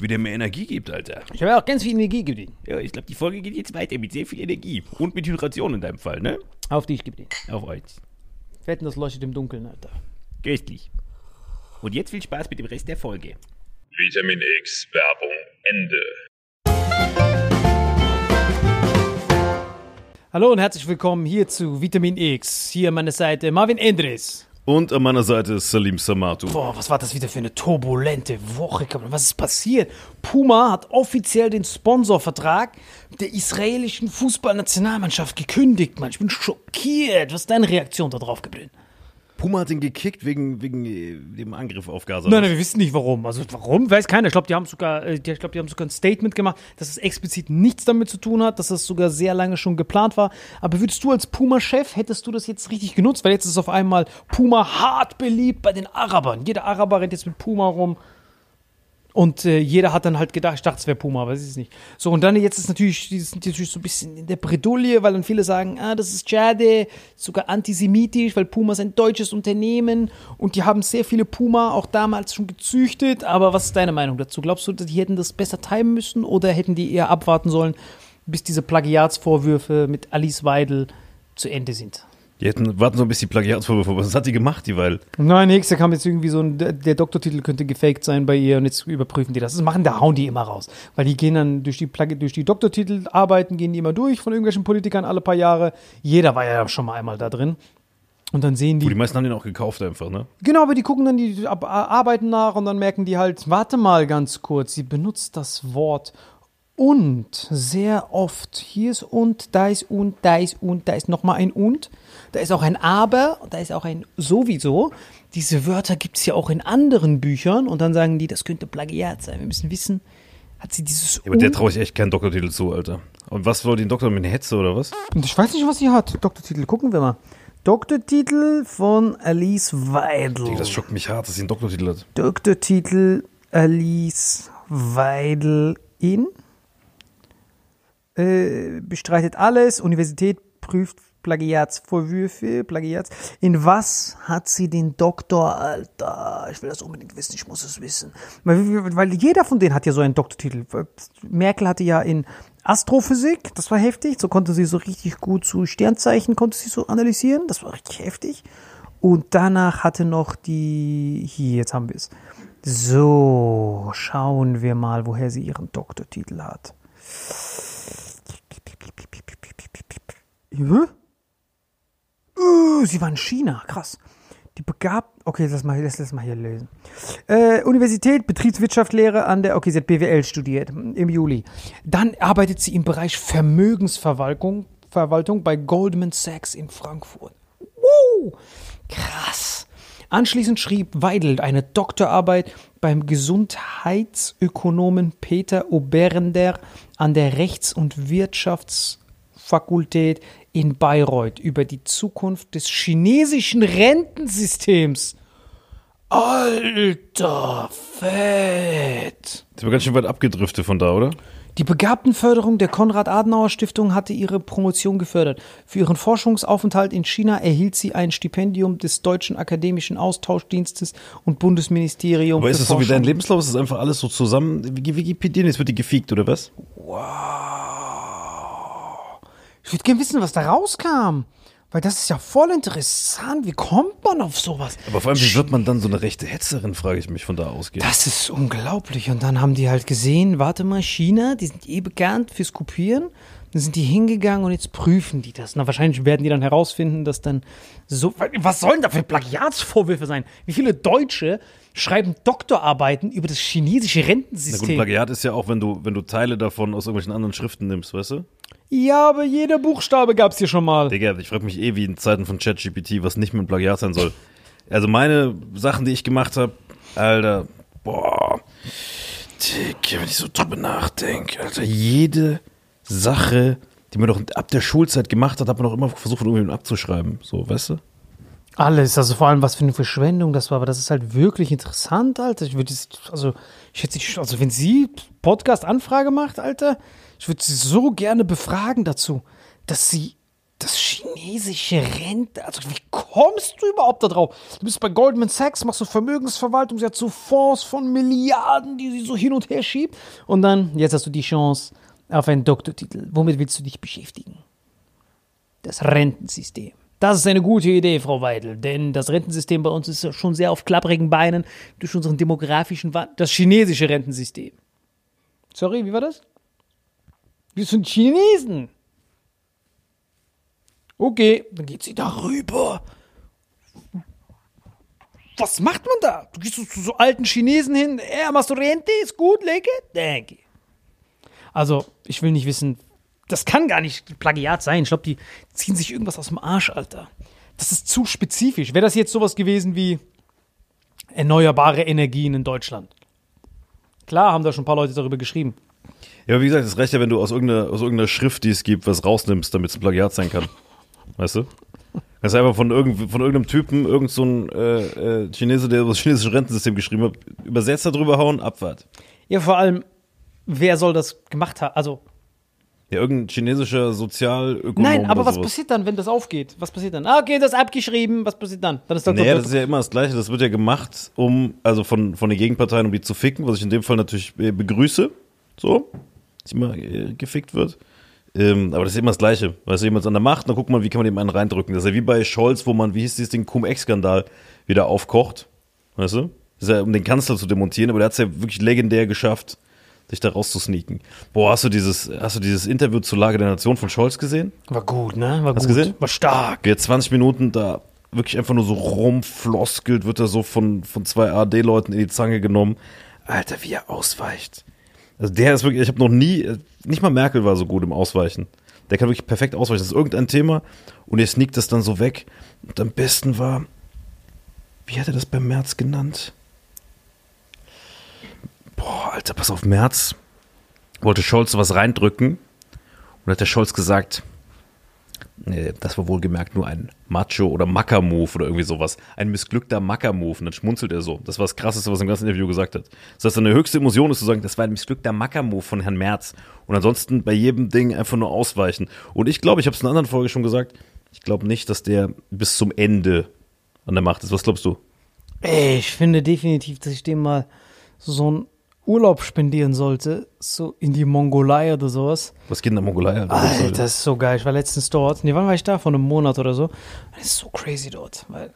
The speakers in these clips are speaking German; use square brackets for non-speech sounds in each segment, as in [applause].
wie der mir Energie gibt, Alter. Ich habe auch ganz viel Energie gegeben. Ja, ich glaube, die Folge geht jetzt weiter mit sehr viel Energie. Und mit Hydration in deinem Fall, ne? Auf dich, gib den. Auf euch. Wetten, das leuchtet im Dunkeln, Alter. Köstlich. Und jetzt viel Spaß mit dem Rest der Folge. Vitamin X Werbung Ende. Hallo und herzlich willkommen hier zu Vitamin X. Hier an meiner Seite Marvin Endres. Und an meiner Seite ist Salim Samatu. Boah, was war das wieder für eine turbulente Woche? Was ist passiert? Puma hat offiziell den Sponsorvertrag der israelischen Fußballnationalmannschaft gekündigt, Mann. Ich bin schockiert. Was ist deine Reaktion darauf, Gabriel? Puma hat ihn gekickt wegen, wegen äh, dem Angriff auf Gaza. Nein, nein, wir wissen nicht warum. Also warum, weiß keiner. Ich glaube, die haben sogar, äh, ich glaube, die haben sogar ein Statement gemacht, dass es explizit nichts damit zu tun hat, dass das sogar sehr lange schon geplant war. Aber würdest du als Puma-Chef, hättest du das jetzt richtig genutzt? Weil jetzt ist auf einmal Puma hart beliebt bei den Arabern. Jeder Araber rennt jetzt mit Puma rum. Und äh, jeder hat dann halt gedacht, ich dachte, es wäre Puma, aber es ist nicht. So, und dann jetzt ist natürlich, die sind natürlich so ein bisschen in der Bredouille, weil dann viele sagen, ah, das ist schade, sogar antisemitisch, weil Puma ist ein deutsches Unternehmen und die haben sehr viele Puma auch damals schon gezüchtet. Aber was ist deine Meinung dazu? Glaubst du, die hätten das besser timen müssen oder hätten die eher abwarten sollen, bis diese Plagiatsvorwürfe mit Alice Weidel zu Ende sind? Die hätten, warten so ein bisschen die Plagiatsvorwürfe. Was hat die gemacht, die Weil? Nein, nächster kam jetzt irgendwie so ein, der Doktortitel könnte gefaked sein bei ihr und jetzt überprüfen die das. Das machen, da hauen die immer raus. Weil die gehen dann durch die, Plagi- durch die Doktortitel arbeiten, gehen die immer durch von irgendwelchen Politikern alle paar Jahre. Jeder war ja schon mal einmal da drin. Und dann sehen Wo die die, meisten haben den auch gekauft einfach, ne? genau, aber die gucken dann die Arbeiten nach und dann merken die halt, warte mal ganz kurz, sie benutzt das Wort und sehr oft. Hier ist und, da ist und, da ist und, da ist nochmal ein und. Da ist auch ein aber, da ist auch ein sowieso. Diese Wörter gibt es ja auch in anderen Büchern und dann sagen die, das könnte Plagiat sein. Wir müssen wissen, hat sie dieses Ja, aber der traue ich echt keinen Doktortitel zu, Alter. Und was soll den Doktor mit einer Hetze oder was? Ich weiß nicht, was sie hat. Doktortitel, gucken wir mal. Doktortitel von Alice Weidel. Das schockt mich hart, dass sie einen Doktortitel hat. Doktortitel Alice Weidel in. Äh, bestreitet alles. Universität prüft Plagiatsvorwürfe. Plagiats. In was hat sie den Doktor, Alter? Ich will das unbedingt wissen, ich muss es wissen. Weil, weil jeder von denen hat ja so einen Doktortitel. Merkel hatte ja in Astrophysik, das war heftig. So konnte sie so richtig gut zu Sternzeichen, konnte sie so analysieren. Das war richtig heftig. Und danach hatte noch die. Hier, jetzt haben wir es. So, schauen wir mal, woher sie ihren Doktortitel hat. Hä? Uh, sie war in China, krass. Die begab. Okay, lass mal, lass, lass mal hier lesen. Äh, Universität, Betriebswirtschaftslehre an der. Okay, sie hat BWL studiert im Juli. Dann arbeitet sie im Bereich Vermögensverwaltung Verwaltung bei Goldman Sachs in Frankfurt. Wow, krass. Anschließend schrieb Weidel eine Doktorarbeit beim Gesundheitsökonomen Peter Oberender an der Rechts- und Wirtschaftsfakultät in Bayreuth über die Zukunft des chinesischen Rentensystems. Alter, fett. Die war ganz schön weit abgedriftet von da, oder? Die Begabtenförderung der Konrad-Adenauer-Stiftung hatte ihre Promotion gefördert. Für ihren Forschungsaufenthalt in China erhielt sie ein Stipendium des Deutschen Akademischen Austauschdienstes und Bundesministerium Aber ist das so wie Forschung. dein Lebenslauf? Ist das einfach alles so zusammen? Wie Wikipedia, jetzt wird die gefiegt, oder was? Ich würde gerne wissen, was da rauskam. Weil das ist ja voll interessant. Wie kommt man auf sowas? Aber vor allem, wie wird man dann so eine rechte Hetzerin, frage ich mich, von da ausgehen. Das ist unglaublich. Und dann haben die halt gesehen, warte mal, China, die sind eh bekannt fürs Kopieren. Dann sind die hingegangen und jetzt prüfen die das. Na, wahrscheinlich werden die dann herausfinden, dass dann so. Was sollen da für Plagiatsvorwürfe sein? Wie viele Deutsche schreiben Doktorarbeiten über das chinesische Na gut, Rentensystem? Plagiat ist ja auch, wenn du, wenn du Teile davon aus irgendwelchen anderen Schriften nimmst, weißt du? Ja, aber jeder Buchstabe gab's hier schon mal. Digga, ich frage mich eh, wie in Zeiten von ChatGPT, was nicht mit Plagiat sein soll. Also meine Sachen, die ich gemacht habe, Alter, boah, Digga, wenn ich so drüber nachdenke, Alter, jede Sache, die man doch ab der Schulzeit gemacht hat, hat man doch immer versucht, von irgendjemandem abzuschreiben. So, weißt du? Alles, also vor allem was für eine Verschwendung das war, aber das ist halt wirklich interessant, Alter. Ich würde es, also, ich hätte also wenn sie Podcast-Anfrage macht, Alter, ich würde sie so gerne befragen dazu, dass sie das chinesische Rente, also wie kommst du überhaupt da drauf? Du bist bei Goldman Sachs, machst du Vermögensverwaltung, sie hat so Fonds von Milliarden, die sie so hin und her schiebt und dann, jetzt hast du die Chance auf einen Doktortitel. Womit willst du dich beschäftigen? Das Rentensystem. Das ist eine gute Idee, Frau Weidel, denn das Rentensystem bei uns ist schon sehr auf klapprigen Beinen durch unseren demografischen Wandel. Das chinesische Rentensystem. Sorry, wie war das? Wir sind Chinesen. Okay, dann geht sie darüber. Was macht man da? Du gehst zu so alten Chinesen hin. Ja, machst du Rente? Ist gut, lecker? Danke. Also, ich will nicht wissen, das kann gar nicht Plagiat sein. Ich glaube, die ziehen sich irgendwas aus dem Arsch, Alter. das ist zu spezifisch. Wäre das jetzt sowas gewesen wie erneuerbare Energien in Deutschland? Klar haben da schon ein paar Leute darüber geschrieben. Ja, aber wie gesagt, es reicht ja, wenn du aus irgendeiner, aus irgendeiner Schrift, die es gibt, was rausnimmst, damit es ein Plagiat sein kann. Weißt du? Das ist einfach von, irgend, von irgendeinem Typen, irgend so äh, äh, Chinese, der das chinesische Rentensystem geschrieben hat, übersetzt da drüber hauen, Abfahrt. Ja, vor allem, wer soll das gemacht haben? Also, Ja, irgendein chinesischer Sozialökonom nein, aber was sowas. passiert dann, wenn das aufgeht? Was passiert dann? Ah, okay, das ist abgeschrieben. Was passiert dann? Dann ist Dr. Naja, das ist ja immer das Gleiche. Das wird ja gemacht, um, also von, von den Gegenparteien, um die zu ficken, was ich in dem Fall natürlich äh, begrüße. So, dass immer äh, gefickt wird. Ähm, aber das ist immer das Gleiche. Weißt du, jemand ist an der Macht, dann guckt man, wie kann man dem einen reindrücken. Das ist ja wie bei Scholz, wo man, wie hieß dieses Ding, Cum-Ex-Skandal wieder aufkocht. Weißt du? Das ist ja, um den Kanzler zu demontieren, aber der hat es ja wirklich legendär geschafft, sich da rauszusneaken. Boah, hast du dieses, hast du dieses Interview zur Lage der Nation von Scholz gesehen? War gut, ne? War Hast gut. gesehen? War stark. Wer 20 Minuten da wirklich einfach nur so rumfloskelt, wird er so von, von zwei AD-Leuten in die Zange genommen. Alter, wie er ausweicht. Also der ist wirklich, ich habe noch nie, nicht mal Merkel war so gut im Ausweichen. Der kann wirklich perfekt ausweichen. Das ist irgendein Thema und er sneakt das dann so weg. Und am besten war, wie hat er das beim März genannt? Boah, Alter, pass auf, März wollte Scholz was reindrücken und hat der Scholz gesagt, das war wohlgemerkt nur ein Macho- oder Macker-Move oder irgendwie sowas. Ein missglückter Macker-Move. Und dann schmunzelt er so. Das war das Krasseste, was er im ganzen Interview gesagt hat. Das heißt, seine höchste Emotion ist zu sagen, das war ein missglückter Macker-Move von Herrn Merz. Und ansonsten bei jedem Ding einfach nur ausweichen. Und ich glaube, ich habe es in einer anderen Folge schon gesagt, ich glaube nicht, dass der bis zum Ende an der Macht ist. Was glaubst du? Ich finde definitiv, dass ich dem mal so einen Urlaub spendieren sollte. So in die Mongolei oder sowas. Was geht in der Mongolei? Alter? Alter, das ist so geil. Ich war letztens dort. Nee, wann war ich da? Vor einem Monat oder so. Das ist so crazy dort. Weil,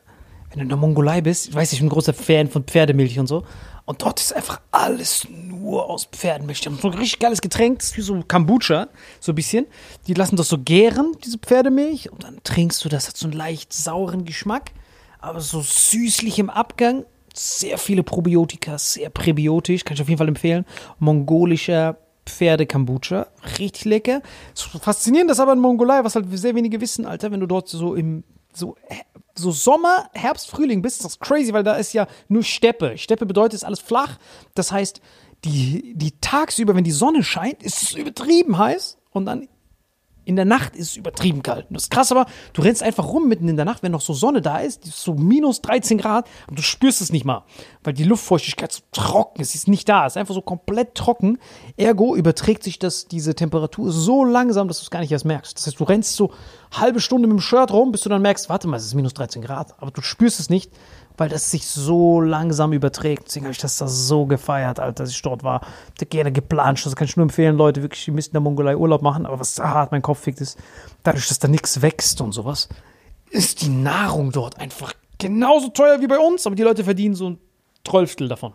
wenn du in der Mongolei bist, ich weiß, ich bin ein großer Fan von Pferdemilch und so. Und dort ist einfach alles nur aus Pferdenmilch. Die haben so ein richtig geiles Getränk, das ist wie so Kombucha, so ein bisschen. Die lassen das so gären, diese Pferdemilch. Und dann trinkst du das, hat so einen leicht sauren Geschmack, aber so süßlich im Abgang. Sehr viele Probiotika, sehr präbiotisch, kann ich auf jeden Fall empfehlen. Mongolischer Pferde-Kombucha, richtig lecker. Faszinierend das aber in Mongolei, was halt sehr wenige wissen, Alter, wenn du dort so im so, so Sommer, Herbst, Frühling bist, ist das crazy, weil da ist ja nur Steppe. Steppe bedeutet, ist alles flach. Das heißt, die, die tagsüber, wenn die Sonne scheint, ist es übertrieben heiß und dann in der Nacht ist es übertrieben kalt. Das ist krass, aber du rennst einfach rum mitten in der Nacht, wenn noch so Sonne da ist, ist so minus 13 Grad und du spürst es nicht mal, weil die Luftfeuchtigkeit so trocken ist, sie ist nicht da, ist einfach so komplett trocken. Ergo überträgt sich das, diese Temperatur so langsam, dass du es gar nicht erst merkst. Das heißt, du rennst so halbe Stunde mit dem Shirt rum, bis du dann merkst, warte mal, es ist minus 13 Grad, aber du spürst es nicht, weil das sich so langsam überträgt. Deswegen habe ich das da so gefeiert, Alter, als ich dort war. Ich hätte gerne geplanscht. Das kann ich nur empfehlen, Leute, wirklich, ihr müsst in der Mongolei Urlaub machen. Aber was hart mein Kopf fickt ist, dadurch, dass da nichts wächst und sowas, ist die Nahrung dort einfach genauso teuer wie bei uns. Aber die Leute verdienen so ein Zwölftel davon.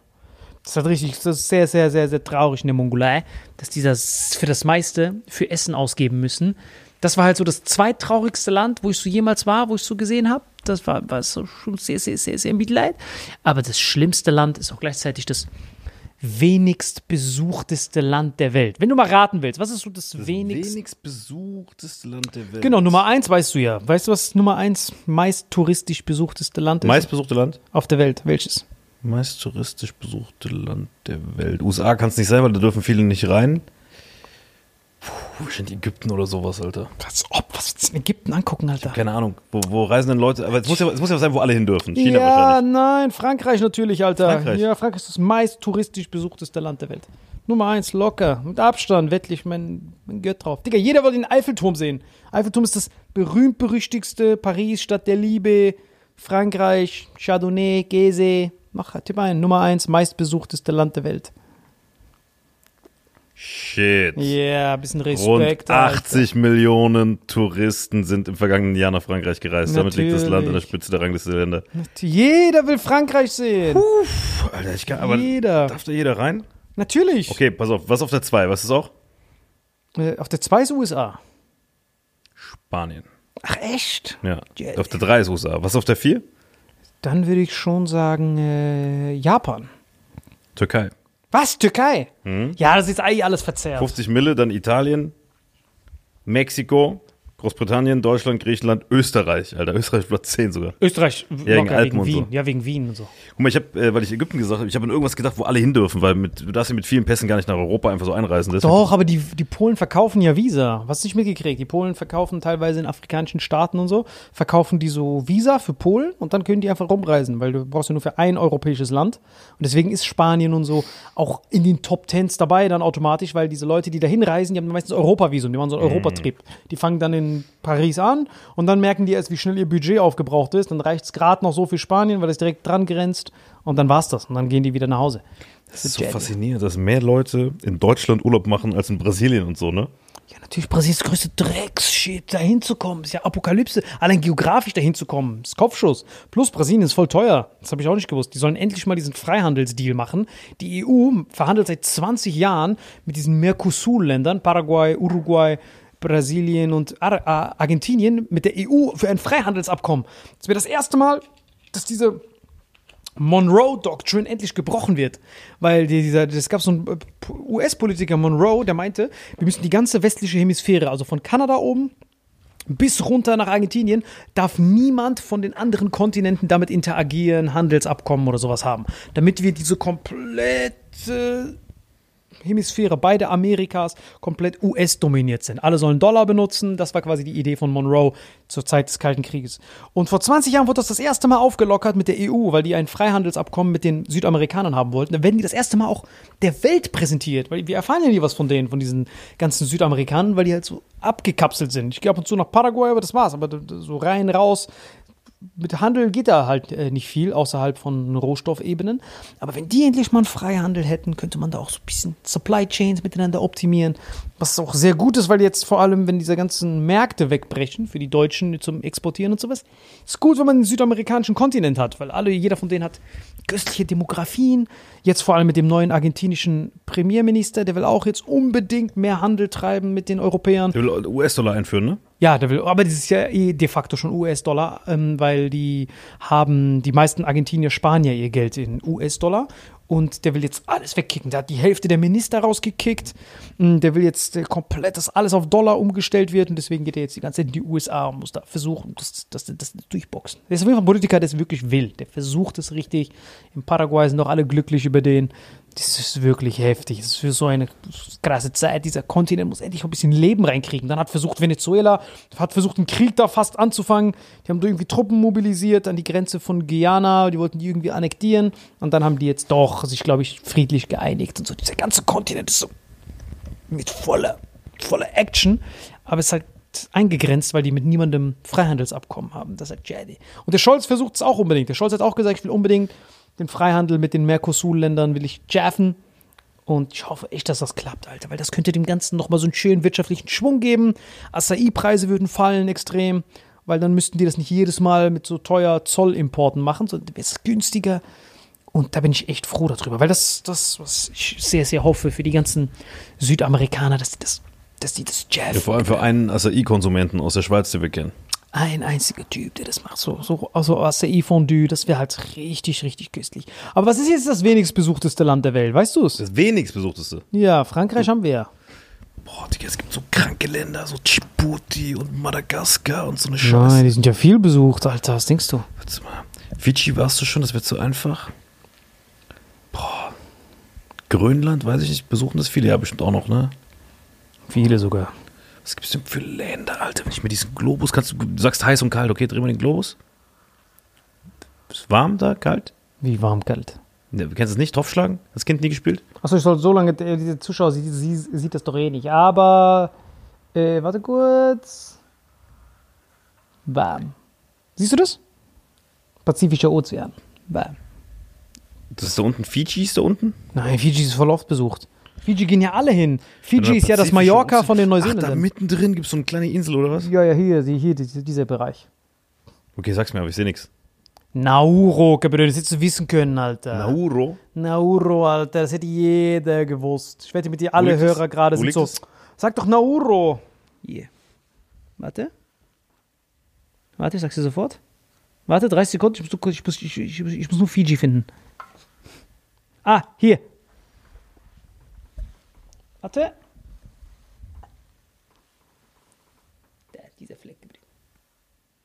Das ist halt richtig, das ist sehr, sehr, sehr, sehr traurig in der Mongolei, dass die das für das meiste für Essen ausgeben müssen. Das war halt so das zweittraurigste Land, wo ich so jemals war, wo ich so gesehen habe. Das war, war so schon sehr, sehr, sehr, sehr Mitleid. Aber das schlimmste Land ist auch gleichzeitig das wenigst besuchteste Land der Welt. Wenn du mal raten willst, was ist so das, wenigst wenigst besuchteste Land der Welt. Genau, Nummer eins weißt du ja. Weißt du, was Nummer eins meist touristisch besuchteste Land ist Meistbesuchte Land? auf der Welt? Welches? Meist touristisch besuchte Land der Welt. USA kann es nicht sein, weil da dürfen viele nicht rein. Puh, wahrscheinlich Ägypten oder sowas, Alter. Was, ob, was willst du in Ägypten angucken, Alter? Keine Ahnung. Wo, wo reisen denn Leute? Aber es muss, ja, es muss ja sein, wo alle hin dürfen. China ja, wahrscheinlich. nein, Frankreich natürlich, Alter. Frankreich? Ja, Frankreich ist das meist touristisch besuchteste Land der Welt. Nummer eins, locker, mit Abstand, wettlich, mein, mein Gött drauf. Digga, jeder will den Eiffelturm sehen. Eiffelturm ist das berühmt-berüchtigste Paris, Stadt der Liebe, Frankreich, Chardonnay, Gese. Mach halt, tipp ein, Nummer eins, meistbesuchteste Land der Welt. Shit. Ja, yeah, bisschen Rund Respekt. Alter. 80 Millionen Touristen sind im vergangenen Jahr nach Frankreich gereist. Damit liegt das Land an der Natürlich. Spitze der Rangliste der Länder. Jeder will Frankreich sehen. Puh, Alter, ich kann, aber Jeder. darf da jeder rein? Natürlich. Okay, pass auf. Was auf der 2? Was ist auch? Äh, Auf der 2 ist USA. Spanien. Ach, echt? Ja. Ja. Auf der 3 ist USA. Was auf der 4? Dann würde ich schon sagen, äh, Japan. Türkei. Was? Türkei? Hm? Ja, das ist eigentlich alles verzerrt. 50 Mille, dann Italien, Mexiko, Großbritannien, Deutschland, Griechenland, Österreich. Alter, Österreich Platz 10 sogar. Österreich, wegen locker, wegen Wien. so. Ja, wegen Wien und so. Guck mal, ich habe, äh, weil ich Ägypten gesagt habe, ich habe an irgendwas gedacht, wo alle hin dürfen, weil mit, du darfst ja mit vielen Pässen gar nicht nach Europa einfach so einreisen. Deswegen- Doch, aber die, die Polen verkaufen ja Visa. Was nicht mitgekriegt? Die Polen verkaufen teilweise in afrikanischen Staaten und so, verkaufen die so Visa für Polen und dann können die einfach rumreisen, weil du brauchst ja nur für ein europäisches Land. Und deswegen ist Spanien und so auch in den Top Tens dabei dann automatisch, weil diese Leute, die da hinreisen, die haben meistens Europavisum, die machen so einen Europatrip. Die fangen dann in Paris an und dann merken die erst, wie schnell ihr Budget aufgebraucht ist. Dann reicht es gerade noch so für Spanien, weil es direkt dran grenzt und dann war's das. Und dann gehen die wieder nach Hause. Das ist so faszinierend, dass mehr Leute in Deutschland Urlaub machen als in Brasilien und so, ne? Ja, natürlich Brasiliens größte Drecks-Shit, da hinzukommen. Ist ja Apokalypse. Allein geografisch da hinzukommen. Ist Kopfschuss. Plus Brasilien ist voll teuer. Das habe ich auch nicht gewusst. Die sollen endlich mal diesen Freihandelsdeal machen. Die EU verhandelt seit 20 Jahren mit diesen Mercosur-Ländern, Paraguay, Uruguay, Brasilien und Ar Ar Argentinien, mit der EU für ein Freihandelsabkommen. Das wäre das erste Mal, dass diese Monroe Doctrine endlich gebrochen wird. Weil die- dieser, es gab so einen äh, US-Politiker Monroe, der meinte, wir müssen die ganze westliche Hemisphäre, also von Kanada oben bis runter nach Argentinien, darf niemand von den anderen Kontinenten damit interagieren, Handelsabkommen oder sowas haben. Damit wir diese komplette Hemisphäre, beide Amerikas, komplett US-dominiert sind. Alle sollen Dollar benutzen. Das war quasi die Idee von Monroe zur Zeit des Kalten Krieges. Und vor 20 Jahren wurde das das erste Mal aufgelockert mit der EU, weil die ein Freihandelsabkommen mit den Südamerikanern haben wollten. Dann werden die das erste Mal auch der Welt präsentiert, weil wir erfahren ja nie was von denen, von diesen ganzen Südamerikanern, weil die halt so abgekapselt sind. Ich gehe ab und zu nach Paraguay, aber das war's. Aber so rein, raus, mit Handel geht da halt äh, nicht viel außerhalb von Rohstoffebenen. Aber wenn die endlich mal einen Freihandel hätten, könnte man da auch so ein bisschen Supply Chains miteinander optimieren. Was auch sehr gut ist, weil jetzt vor allem, wenn diese ganzen Märkte wegbrechen für die Deutschen zum Exportieren und sowas, ist gut, wenn man den südamerikanischen Kontinent hat, weil alle, jeder von denen hat köstliche Demografien. Jetzt vor allem mit dem neuen argentinischen Premierminister, der will auch jetzt unbedingt mehr Handel treiben mit den Europäern. Der will US-Dollar einführen, ne? Ja, der will, aber das ist ja eh de facto schon US-Dollar, ähm, weil die haben, die meisten Argentinier ja ihr Geld in US-Dollar und der will jetzt alles wegkicken. Der hat die Hälfte der Minister rausgekickt. Mm, Der will jetzt äh, komplett, dass alles auf Dollar umgestellt wird und deswegen geht er jetzt die ganze Zeit in die USA und muss da versuchen, das, das, das durchboxen. Der ist auf jeden Fall ein Politiker, der es wirklich will. Der versucht es richtig. In Paraguay sind doch alle glücklich über den. Das ist wirklich heftig. Das ist für so eine krasse Zeit. Dieser Kontinent muss endlich ein bisschen Leben reinkriegen. Dann hat versucht Venezuela, hat versucht, einen Krieg da fast anzufangen. Die haben irgendwie Truppen mobilisiert an die Grenze von Guyana. Die wollten die irgendwie annektieren. Und dann haben die jetzt doch sich, glaube ich, friedlich geeinigt. Und so, dieser ganze Kontinent ist so mit voller, voller Action. Aber es ist halt eingegrenzt, weil die mit niemandem Freihandelsabkommen haben. Das hat Jadi. Und der Scholz versucht es auch unbedingt. Der Scholz hat auch gesagt, ich will unbedingt den Freihandel mit den Mercosur-Ländern will ich jaffen. Und ich hoffe echt, dass das klappt, Alter, weil das könnte dem Ganzen nochmal so einen schönen wirtschaftlichen Schwung geben. Acai-Preise würden fallen extrem, weil dann müssten die das nicht jedes Mal mit so teuer Zollimporten machen, sondern wäre es günstiger. Und da bin ich echt froh darüber, weil das, das, was ich sehr, sehr hoffe für die ganzen Südamerikaner, dass die das, dass die das jaffen. Ja, vor allem für einen Acai-Konsumenten aus der Schweiz, den wir kennen. Ein einziger Typ, der das macht. So, so also Acai-Fondue, das wäre halt richtig, richtig köstlich. Aber was ist jetzt das wenigst besuchteste Land der Welt? Weißt du es? Das wenigst besuchteste. Ja, Frankreich haben wir ja. Boah, Digga, es gibt so kranke Länder, so Djibouti und Madagaskar und so eine Nein, Scheiße. die sind ja viel besucht, Alter. Was denkst du? Warte mal. Fidschi warst du schon, das wird so einfach. Boah. Grönland, weiß ich nicht, besuchen das viele ja bestimmt auch noch, ne? Viele sogar. Was gibt's denn für Länder, Alter? Wenn ich mir diesen Globus, kannst du, du sagst heiß und kalt, okay, dreh mal den Globus. Ist warm da, kalt? Wie warm kalt. Ne, du kennst es nicht, draufschlagen? Das Kind nie gespielt? Achso, ich soll so lange, äh, diese Zuschauer sieht, sie, sieht das doch eh nicht. Aber, äh, warte kurz. Warm. Siehst du das? Pazifischer Ozean. Warm. Das ist da unten, Fidschi ist da unten? Nein, Fiji ist voll oft besucht. Fiji gehen ja alle hin. Fiji ist ja das Mallorca von den Ach, da Neuseeländern. mittendrin gibt es so eine kleine Insel, oder was? Ja, ja, hier, hier, die- dieser Bereich. Okay, sag's mir, aber ich sehe nichts. Nauru, Gabriel, das hättest du wissen können, Alter. Nauru? Nauru, Alter, das hätte jeder gewusst. Ich wette mit dir, alle? Hörer gerade sind so. es? Sag doch Nauru. Hier. Warte. Warte, ich sag's dir sofort. Warte, 30 Sekunden, muss, ich muss, ich, ich, ich, ich muss nur Fiji finden. Ah, hier. Warte. Da, dieser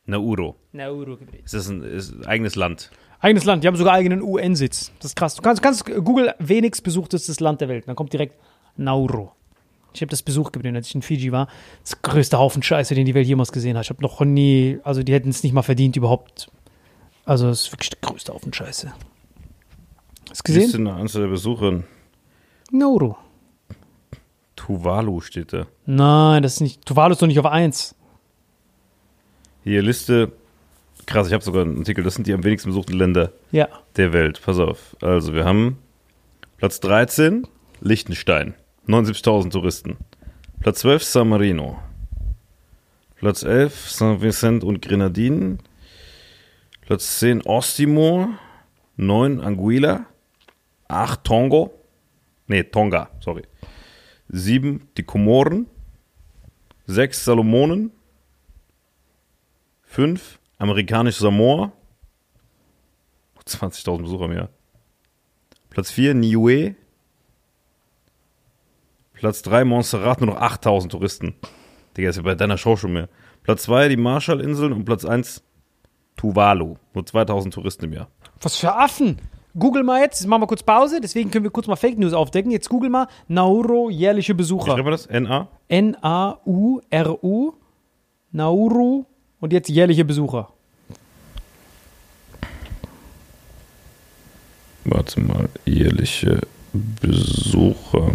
Nauru. Nauru-Gebiet. Ist das ein, ist ein eigenes Land? Eigenes Land, die haben sogar eigenen UN-Sitz. Das ist krass. Du kannst, kannst Google wenigst besuchtestes Land der Welt. Dann kommt direkt Nauru. Ich habe das Besuch gegeben, als ich in Fiji war. Das ist der größte Haufen Scheiße, den die Welt jemals gesehen hat. Ich habe noch nie, also die hätten es nicht mal verdient überhaupt. Also es ist wirklich der größte Haufen Scheiße. Hast du gesehen? nach Anzahl der Besucher. Nauru. Tuvalu steht da. Nein, das ist nicht. Tuvalu ist doch nicht auf 1. Hier Liste. Krass, ich habe sogar einen Artikel. Das sind die am wenigsten besuchten Länder Ja. der Welt. Pass auf. Also, wir haben Platz 13, Liechtenstein. 79.000 Touristen. Platz 12, San Marino. Platz 11, St. Vincent und Grenadinen. Platz 10, Osttimor. 9, Anguilla. 8, Tongo. Nee, Tonga, sorry. 7, die Komoren. 6, Salomonen. 5, amerikanisch Samoa. 20.000 Besucher mehr. Platz 4, Niue. Platz 3, Montserrat, nur noch 8000 Touristen. Digga, ist ja bei deiner Show schon mehr. Platz 2, die Marshallinseln und Platz 1, Tuvalu. Nur 2000 Touristen im Jahr. Was für Affen? Google mal jetzt, machen wir kurz Pause, deswegen können wir kurz mal Fake News aufdecken. Jetzt google mal Nauru jährliche Wie Besucher. schreibt man das? N-A? N-A-U-R-U, Nauru und jetzt jährliche Besucher. Warte mal, jährliche Besucher.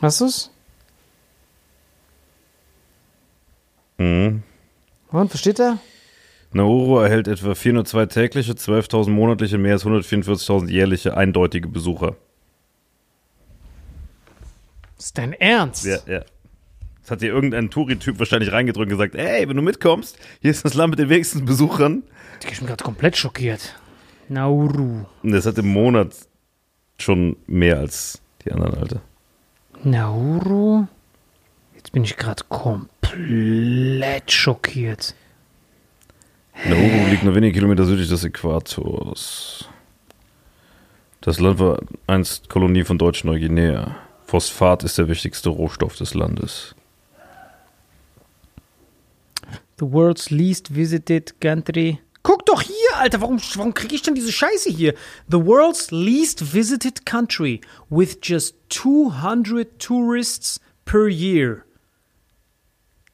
Hast du's? Und, versteht er? Nauru erhält etwa 402 tägliche, 12.000 monatliche, mehr als 144.000 jährliche eindeutige Besucher. Ist dein Ernst? Ja, ja. Das hat dir irgendein Touri-Typ wahrscheinlich reingedrückt und gesagt, ey, wenn du mitkommst, hier ist das Land mit den wenigsten Besuchern. Ich bin gerade komplett schockiert. Nauru. Und das hat im Monat schon mehr als die anderen, Alter. Nauru? Jetzt bin ich gerade komplett schockiert. Nauru liegt nur wenige Kilometer südlich des Äquators. Das Land war einst Kolonie von Deutsch-Neuguinea. Phosphat ist der wichtigste Rohstoff des Landes. The world's least visited country. Guck doch hier, Alter, warum, warum kriege ich denn diese Scheiße hier? The world's least visited country with just 200 tourists per year.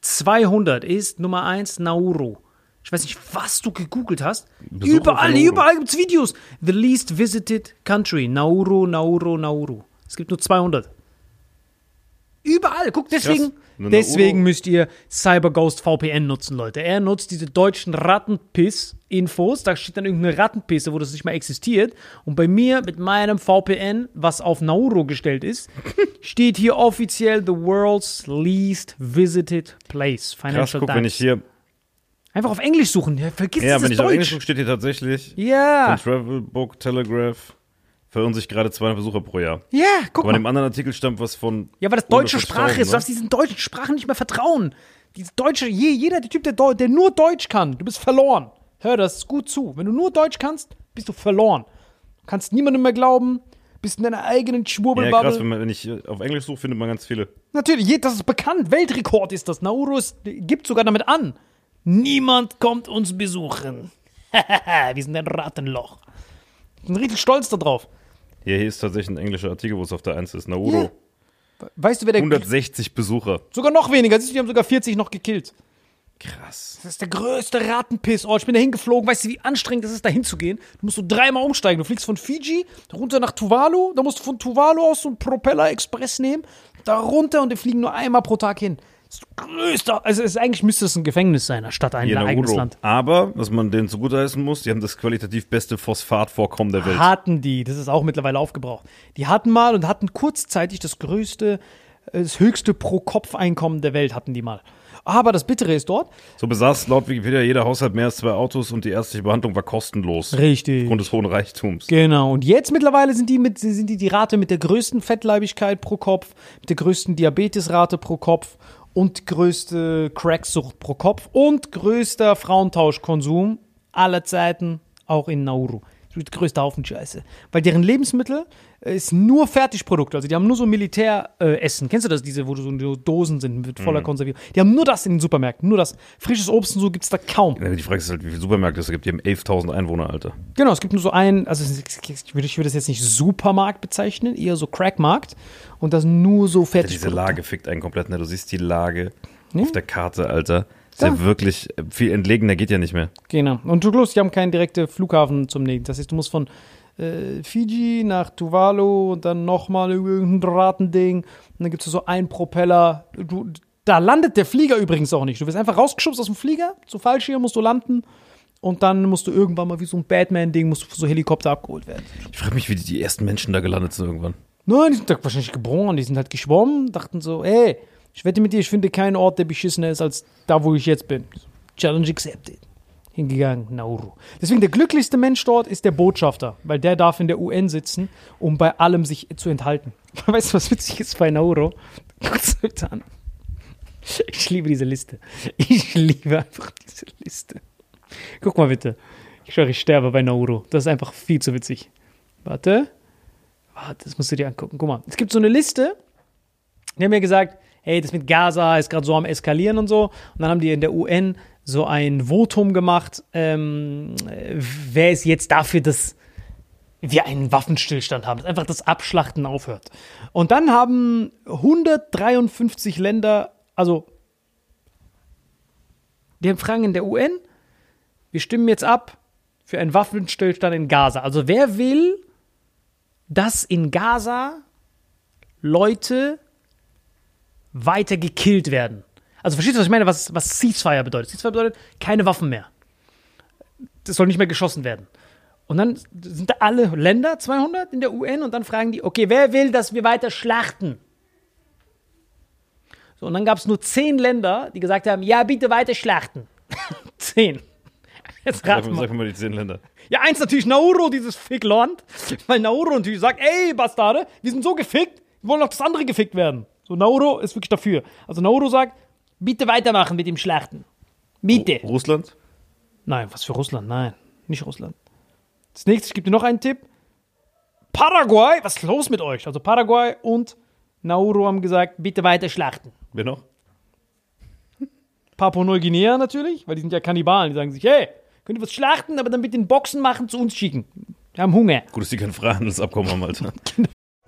200 ist Nummer 1 Nauru. Ich weiß nicht, was du gegoogelt hast. Besucher überall, überall gibt's Videos. The least visited country. Nauru, Nauru, Nauru. Es gibt nur 200. Überall. Guck, deswegen, deswegen müsst ihr CyberGhost VPN nutzen, Leute. Er nutzt diese deutschen Rattenpiss-Infos. Da steht dann irgendeine Rattenpisse, wo das nicht mal existiert. Und bei mir mit meinem VPN, was auf Nauru gestellt ist, [laughs] steht hier offiziell the world's least visited place. Krass, Financial guck, Times. wenn ich hier. Einfach auf Englisch suchen. Ja, vergiss Ja, das wenn ich auf Deutsch. Englisch gucke, steht hier tatsächlich. ja, Von Travel Book Telegraph verirren sich gerade 200 Besucher pro Jahr. ja, guck Aber in mal. dem anderen Artikel stammt was von. Ja, weil das deutsche Sprache 150.000, ist. Du darfst diesen deutschen Sprachen nicht mehr vertrauen. Diese deutsche, je, jeder der Typ, der, der nur Deutsch kann, du bist verloren. Hör das gut zu. Wenn du nur Deutsch kannst, bist du verloren. Du kannst niemandem mehr glauben, bist in deiner eigenen Ja, krass, Schwurbelbubble. wenn, man, wenn ich äh, auf Englisch suche, findet man ganz viele. Natürlich, das ist bekannt. Weltrekord ist das. Nauru ist, gibt sogar damit an. Niemand kommt uns besuchen. [laughs] Wir sind ein Rattenloch. Ich bin richtig stolz darauf. Ja, hier ist tatsächlich ein englischer Artikel, wo es auf der 1 ist. Nauru. Ja. Weißt du, wer der. 160 Besucher. Sogar noch weniger. Siehst du, die haben sogar 40 noch gekillt. Krass. Das ist der größte Rattenpissort. Ich bin da hingeflogen. Weißt du, wie anstrengend es ist, da hinzugehen? Du musst so dreimal umsteigen. Du fliegst von Fiji runter nach Tuvalu. Da musst du von Tuvalu aus so einen Propeller-Express nehmen. Da runter und die fliegen nur einmal pro Tag hin. Das ist größte. Also, es ist, eigentlich müsste es ein Gefängnis sein, anstatt ein Hier eigenes Nauru. Land. Aber, was man denen zugutheißen muss, die haben das qualitativ beste Phosphatvorkommen der Welt. Hatten die, das ist auch mittlerweile aufgebraucht. Die hatten mal und hatten kurzzeitig das größte, das höchste Pro-Kopf-Einkommen der Welt, hatten die mal. Aber das Bittere ist dort. So besaß laut Wikipedia jeder Haushalt mehr als zwei Autos und die ärztliche Behandlung war kostenlos. Richtig. Aufgrund des hohen Reichtums. Genau, und jetzt mittlerweile sind die, mit, sind die die Rate mit der größten Fettleibigkeit pro Kopf, mit der größten Diabetesrate pro Kopf und größte Cracksucht pro Kopf und größter Frauentauschkonsum aller Zeiten, auch in Nauru. absolut größter Haufen Scheiße. Weil deren Lebensmittel ist nur Fertigprodukte. Also die haben nur so Militäressen. Äh. Kennst du das, diese, wo so Dosen sind mit voller Konservierung? Die haben nur das in den Supermärkten, nur das. Frisches Obst und so gibt es da kaum. Ja, Die Frage ist halt, wie viele Supermärkte es gibt. Die haben 11.000 Einwohner, Alter. Genau, es gibt nur so einen, also ich würde, ich würde das jetzt nicht Supermarkt bezeichnen, eher so Crackmarkt. Und das nur so Diese Fertigprodukte. Lage fickt einen komplett, ne? Du siehst die Lage Ja. auf der Karte, Alter. Ist ja, wirklich viel entlegener geht ja nicht mehr. Genau. Und du bloß, die haben keinen direkten Flughafen zum Nähen. Das heißt, du musst von äh, Fiji nach Tuvalu und dann nochmal irgendein Drahtending. Und dann gibt es so einen Propeller. Du, da landet der Flieger übrigens auch nicht. Du wirst einfach rausgeschubst aus dem Flieger. Zu Fallschirm musst du landen. Und dann musst du irgendwann mal wie so ein Batman-Ding, musst du so Helikopter abgeholt werden. Ich frage mich, wie die, die ersten Menschen da gelandet sind irgendwann. Nein, die sind da wahrscheinlich geboren, die sind halt geschwommen, dachten so, ey, ich wette mit dir, ich finde keinen Ort, der beschissener ist als da, wo ich jetzt bin. Challenge accepted. Hingegangen, Nauru. Deswegen der glücklichste Mensch dort ist der Botschafter, weil der darf in der UN sitzen, um bei allem sich zu enthalten. [laughs] Weißt du, was witzig ist bei Nauru? [laughs] Bitte an. Ich liebe diese Liste. Ich liebe einfach diese Liste. Guck mal bitte. Ich schwöre, ich sterbe bei Nauru. Das ist einfach viel zu witzig. Warte. Warte, das musst du dir angucken. Guck mal, es gibt so eine Liste. Die haben mir gesagt, hey, das mit Gaza ist gerade so am Eskalieren und so. Und dann haben die in der UN so ein Votum gemacht, ähm, äh, wer ist jetzt dafür, dass wir einen Waffenstillstand haben, dass einfach das Abschlachten aufhört. Und dann haben 153 Länder, also die Fragen in der UN, wir stimmen jetzt ab für einen Waffenstillstand in Gaza. Also wer will, dass in Gaza Leute weiter gekillt werden. Also verstehst du, was ich meine, was, was Ceasefire bedeutet? Ceasefire bedeutet keine Waffen mehr. Das soll nicht mehr geschossen werden. Und dann sind da alle Länder, 200 in der UN, und dann fragen die, okay, wer will, dass wir weiter schlachten? So, und dann gab es nur zehn Länder, die gesagt haben, ja, bitte weiter schlachten. [laughs] zehn. Jetzt rat mal. sag mal die zehn Länder. Ja, eins natürlich Nauru, dieses Fickland. Weil Nauru natürlich sagt, ey, Bastarde, wir sind so gefickt, wir wollen auch das andere gefickt werden. So, Nauru ist wirklich dafür. Also Nauru sagt, bitte weitermachen mit dem Schlachten. Bitte. Russland? Nein, was für Russland? Nein, nicht Russland. Das nächste, ich gebe dir noch einen Tipp. Paraguay, was ist los mit euch? Also Paraguay und Nauru haben gesagt, bitte weiter schlachten. Wer noch? Papua-Neuguinea natürlich, weil die sind ja Kannibalen. Die sagen sich, hey, könnt ihr was schlachten, aber dann bitte in Boxen machen, zu uns schicken. Wir haben Hunger. Gut, dass die kein Freihandelsabkommen haben, Alter. [laughs] [laughs]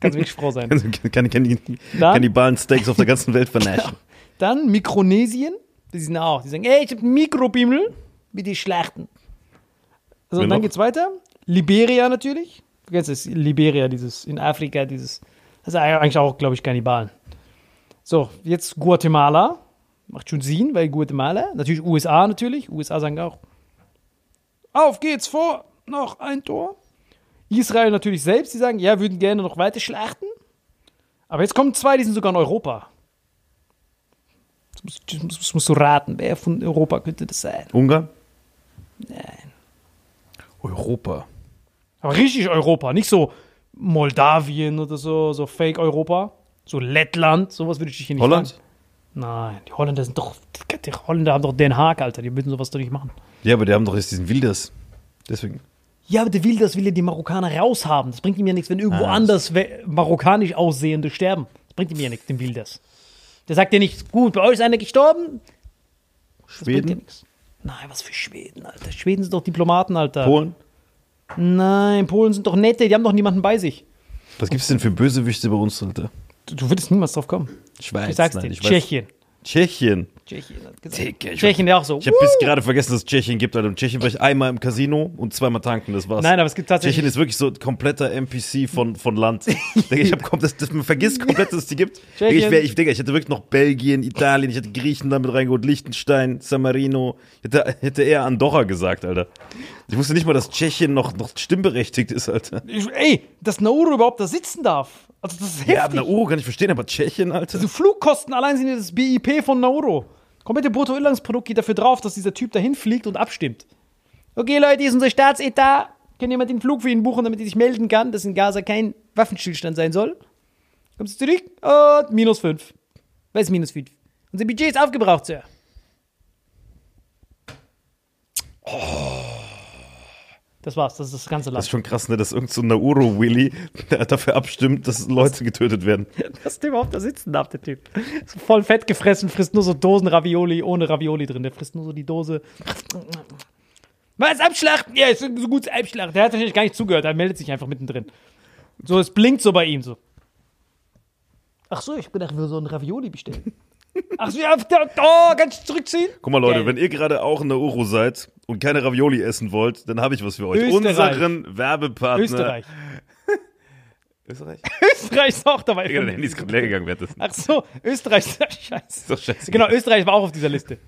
Kannst wirklich froh sein. kann, kann die Dann- Kannibalen-Steaks auf der ganzen Welt vernaschen. [laughs] Dann Mikronesien. Die sind auch. Die sagen, ey, ich hab einen Mikrobimmel, wie die schlachten. So, Wer und dann noch? geht's weiter. Liberia natürlich. Du kennst das, Liberia, dieses, in Afrika, dieses, das ist eigentlich auch, glaube ich, Kannibalen. So, jetzt Guatemala. Macht schon Sinn, weil Guatemala. Natürlich USA natürlich. USA sagen auch, auf geht's vor, noch ein Tor. Israel natürlich selbst, die sagen, ja, würden gerne noch weiter schlachten. Aber jetzt kommen zwei, die sind sogar in Europa. Das musst, das musst, das musst du raten, wer von Europa könnte das sein? Ungarn? Nein. Europa. Aber richtig Europa, nicht so Moldawien oder so, so Fake-Europa. So Lettland, sowas würde ich dich hier nicht Holland? fragen. Nein, die Holländer sind doch, die Holländer haben doch Den Haag, Alter, die würden sowas doch nicht machen. Ja, aber die haben doch jetzt diesen Wilders. Deswegen. Ja, aber der will das, will er die Marokkaner raushaben. Das bringt ihm ja nichts, wenn irgendwo Ah, anders marokkanisch aussehende sterben. Das bringt ihm ja nichts, dem will das. Der sagt ja nicht, gut, bei euch ist einer gestorben. Das bringt ja Schweden? nichts. Nein, was für Schweden, Alter. Schweden sind doch Diplomaten, Alter. Polen? Nein, Polen sind doch nette, die haben doch niemanden bei sich. Was gibt's denn für Bösewichte bei uns, Alter? Du, du würdest niemals drauf kommen. Schweiz. Ich sag's nein, dir. ich weiß- Tschechien. Tschechien. Tschechien hat gesagt. Digga, ich Tschechien ja auch so. Ich habe bis gerade vergessen, dass es Tschechien gibt. Alter. In Tschechien war ich einmal im Casino und zweimal tanken, das war's. Nein, aber es gibt tatsächlich- Tschechien ist wirklich so ein kompletter NPC von, von Land. [laughs] Ich hab, das, das, man vergisst komplett, dass es die gibt. Digga, ich, wär, ich, Digga, ich hätte wirklich noch Belgien, Italien, ich hätte Griechenland mit reingeholt, Liechtenstein, San Marino. Ich hätte, hätte eher Andorra gesagt, Alter. Ich wusste nicht mal, dass Tschechien noch, noch stimmberechtigt ist, Alter. Ey, dass Nauru überhaupt da sitzen darf. Also das ist Ja, heftig. Nauru kann ich verstehen, aber Tschechien, Alter. Die Flugkosten allein sind ja das BIP von Nauru. Komplette Bruttoinlandsprodukt geht dafür drauf, dass dieser Typ dahin fliegt und abstimmt. Okay, Leute, hier ist unser Staatsetat. Können jemand den Flug für ihn buchen, damit er sich melden kann, dass in Gaza kein Waffenstillstand sein soll? Kommst du zurück? Und minus 5. Was ist minus 5? Unser Budget ist aufgebraucht, Sir. Das war's, das ist das ganze Das Land. ist schon krass, ne, dass irgend so ein Nauru-Willy dafür abstimmt, dass Leute getötet werden. Dass der überhaupt da sitzen darf, der Typ. So voll fett gefressen, frisst nur so Dosen Ravioli ohne Ravioli drin. Der frisst nur so die Dose. Was, abschlachten? Ja, ist so gut abschlachten. Der hat wahrscheinlich gar nicht zugehört, er meldet sich einfach mittendrin. So, es blinkt so bei ihm so. Ach so, ich bin gedacht, wir so ein Ravioli bestellen. [laughs] Ach so, ja, da, oh, du zurückziehen? Guck mal, Leute, Geil. wenn ihr gerade auch in Nauru seid und keine Ravioli essen wollt, dann habe ich was für euch. Österreich. Unseren Werbepartner. Österreich. [laughs] Österreich? Österreich ist auch dabei. Digga, dein Handy ist gerade leer gegangen währenddessen. Ach so, Österreich. Scheiße. Ist doch scheiße. Genau, Österreich war auch auf dieser Liste.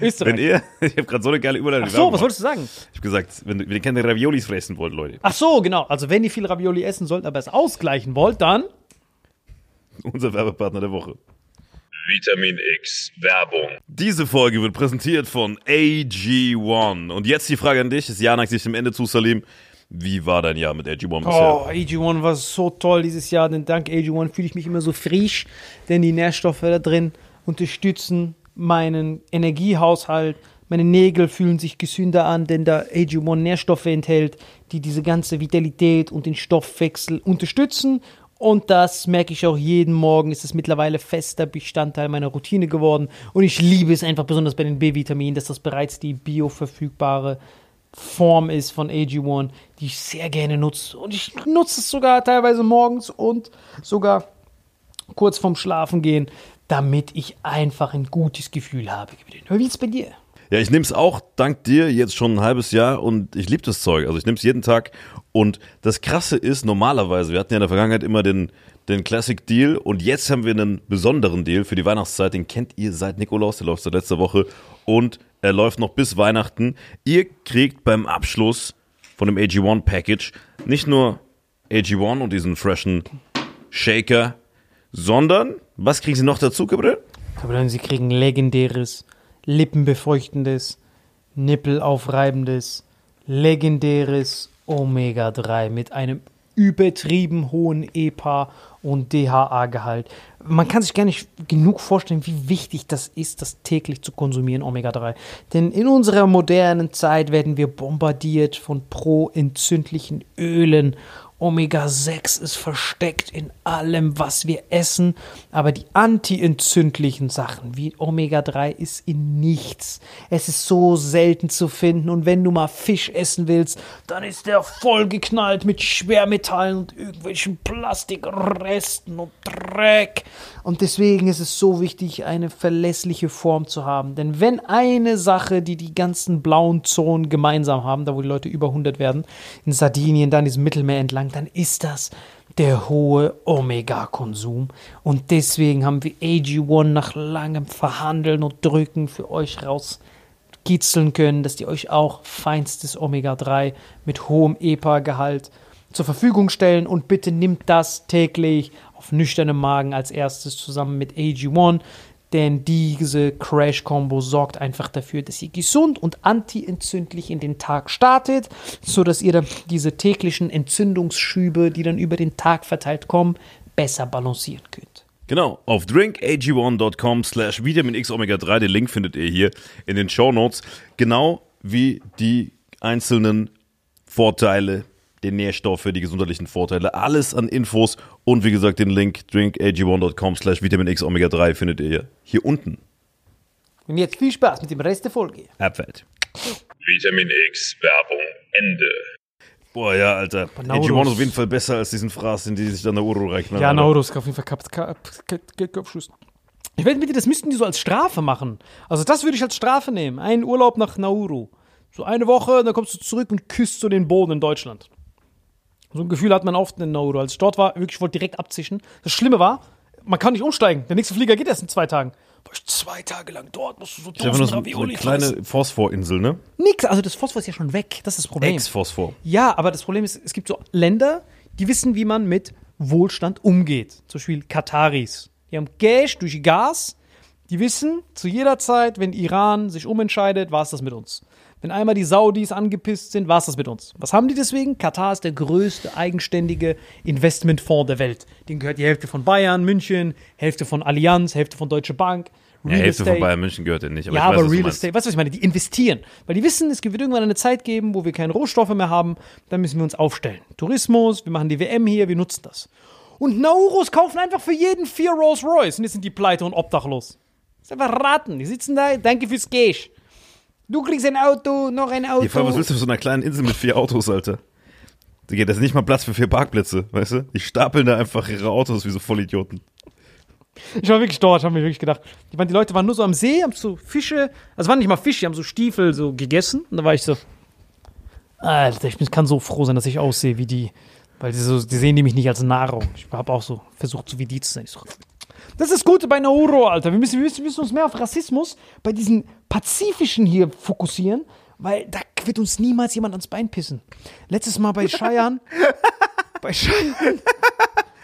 Österreich. Wenn ihr, [laughs] ich habe gerade so eine geile Überleitung. Ach so, was wolltest du sagen? Ich habe gesagt, wenn, wenn ihr keine Raviolis fressen wollt, Leute, Ach so, genau. Also wenn ihr viel Ravioli essen sollt, aber es ausgleichen wollt, dann [laughs] unser Werbepartner der Woche. Vitamin X Werbung. Diese Folge wird präsentiert von AG1. Und jetzt die Frage an dich, ist Jahr nach sich dem Ende zu, Salim. Wie war dein Jahr mit AG1 bisher? Oh, AG1 war so toll dieses Jahr, denn dank AG1 fühle ich mich immer so frisch, denn die Nährstoffe da drin unterstützen meinen Energiehaushalt. Meine Nägel fühlen sich gesünder an, denn da AG1 Nährstoffe enthält, die diese ganze Vitalität und den Stoffwechsel unterstützen. Und das merke ich auch jeden Morgen, ist es mittlerweile fester Bestandteil meiner Routine geworden. Und ich liebe es einfach besonders bei den B-Vitaminen, dass das bereits die bioverfügbare Form ist von AG1, die ich sehr gerne nutze. Und ich nutze es sogar teilweise morgens und sogar kurz vorm Schlafen gehen, damit ich einfach ein gutes Gefühl habe. Wie ist es bei dir? Ja, ich nehme es auch dank dir jetzt schon ein halbes Jahr und ich liebe das Zeug. Also ich nehme es jeden Tag. Und das Krasse ist, normalerweise, wir hatten ja in der Vergangenheit immer den, den Classic Deal und jetzt haben wir einen besonderen Deal für die Weihnachtszeit. Den kennt ihr seit Nikolaus, der läuft seit letzter Woche und er läuft noch bis Weihnachten. Ihr kriegt beim Abschluss von dem AG1 Package nicht nur AG1 und diesen freshen Shaker, sondern was kriegen sie noch dazu, Gabriel? Aber sie kriegen legendäres, lippenbefeuchtendes, nippelaufreibendes, legendäres Omega-3 mit einem übertrieben hohen EPA und DHA-Gehalt. Man kann sich gar nicht genug vorstellen, wie wichtig das ist, das täglich zu konsumieren, Omega-3. Denn in unserer modernen Zeit werden wir bombardiert von pro-entzündlichen Ölen Omega-6 ist versteckt in allem, was wir essen, aber die antientzündlichen Sachen wie Omega-3 ist in nichts. Es ist so selten zu finden und wenn du mal Fisch essen willst, dann ist der vollgeknallt mit Schwermetallen und irgendwelchen Plastikresten und Dreck. Und deswegen ist es so wichtig, eine verlässliche Form zu haben. Denn wenn eine Sache, die die ganzen blauen Zonen gemeinsam haben, da wo die Leute über 100 werden, in Sardinien, dann diesem Mittelmeer entlang, dann ist das der hohe Omega-Konsum. Und deswegen haben wir AG1 nach langem Verhandeln und Drücken für euch rauskitzeln können, dass die euch auch feinstes Omega-3 mit hohem EPA-Gehalt zur Verfügung stellen. Und bitte nimmt das täglich auf nüchternem Magen als erstes zusammen mit AG1. Denn diese Crash-Combo sorgt einfach dafür, dass ihr gesund und antientzündlich in den Tag startet, sodass ihr dann diese täglichen Entzündungsschübe, die dann über den Tag verteilt kommen, besser balancieren könnt. Genau, auf drinkag1.com slash Vitamin X Omega 3, den Link findet ihr hier in den Show Notes, genau wie die einzelnen Vorteile, die Nährstoffe, die gesundheitlichen Vorteile, alles an Infos und wie gesagt den Link drinkag1.com slash Vitamin X Omega 3 findet ihr hier unten. Und jetzt viel Spaß mit dem Rest der Folge. Abfällt. Vitamin X Werbung Ende. Boah, ja, Alter. Naurus. AG1 ist auf jeden Fall besser als diesen Fraß, den die sich dann der Uro rechnen. Ja. Naurus, auf jeden Fall Kopfschuss. Ich wette mit dir, das müssten die so als Strafe machen. Also das würde ich als Strafe nehmen. Einen Urlaub nach Nauru. So eine Woche, dann kommst du zurück und küsst so den Boden in Deutschland. So ein Gefühl hat man oft in Nauru. Als ich dort war, wirklich, ich wollte direkt abzischen. Das Schlimme war, man kann nicht umsteigen. Der nächste Flieger geht erst in zwei Tagen. War ich zwei Tage lang dort, musst du so einfach nur tausend so, so eine Ravioli kleine Phosphorinsel, ne? Nix, also das Phosphor ist ja schon weg. Das ist das Problem. Ex-Phosphor. Ja, aber das Problem ist, es gibt so Länder, die wissen, wie man mit Wohlstand umgeht. Zum Beispiel Kataris. Die haben Cash durch Gas. Die wissen zu jeder Zeit, wenn Iran sich umentscheidet, war es das mit uns. Wenn einmal die Saudis angepisst sind, war es das mit uns. Was haben die deswegen? Katar ist der größte eigenständige Investmentfonds der Welt. Den gehört die Hälfte von Bayern, München, Hälfte von Allianz, Hälfte von Deutsche Bank. Ja, Real Hälfte von Estate. Bayern München gehört ja nicht. Aber ja, weiß, aber Real. Estate, weißt du, was ich meine? Die investieren. Weil die wissen, es wird irgendwann eine Zeit geben, wo wir keine Rohstoffe mehr haben. Dann müssen wir uns aufstellen. Tourismus, wir machen die WM hier, wir nutzen das. Und Nauros kaufen einfach für jeden vier Rolls Royce. Und jetzt sind die pleite und obdachlos. Das ist einfach raten. Die sitzen da, danke fürs Cash. Du kriegst ein Auto, noch ein Auto. Ja, was willst du auf so einer kleinen Insel mit vier Autos, Alter? Digga, das ist nicht mal Platz für vier Parkplätze, weißt du? Die stapeln da einfach ihre Autos wie so Vollidioten. Ich war wirklich dort, haben mir wirklich gedacht. Ich meine, die Leute waren nur so am See, haben so Fische, also waren nicht mal Fische, die haben so Stiefel so gegessen. Und da war ich so, Alter, ich bin- kann so froh sein, dass ich aussehe wie die. Weil die, so, die sehen die mich nicht als Nahrung. Ich habe auch so versucht, so wie die zu sein. Ich so, das ist das Gute bei Nauru, Alter. Wir müssen, wir, müssen, wir müssen uns mehr auf Rassismus bei diesen Pazifischen hier fokussieren, weil da wird uns niemals jemand ans Bein pissen. Letztes Mal bei Cheyenne. [laughs] bei Cheyenne.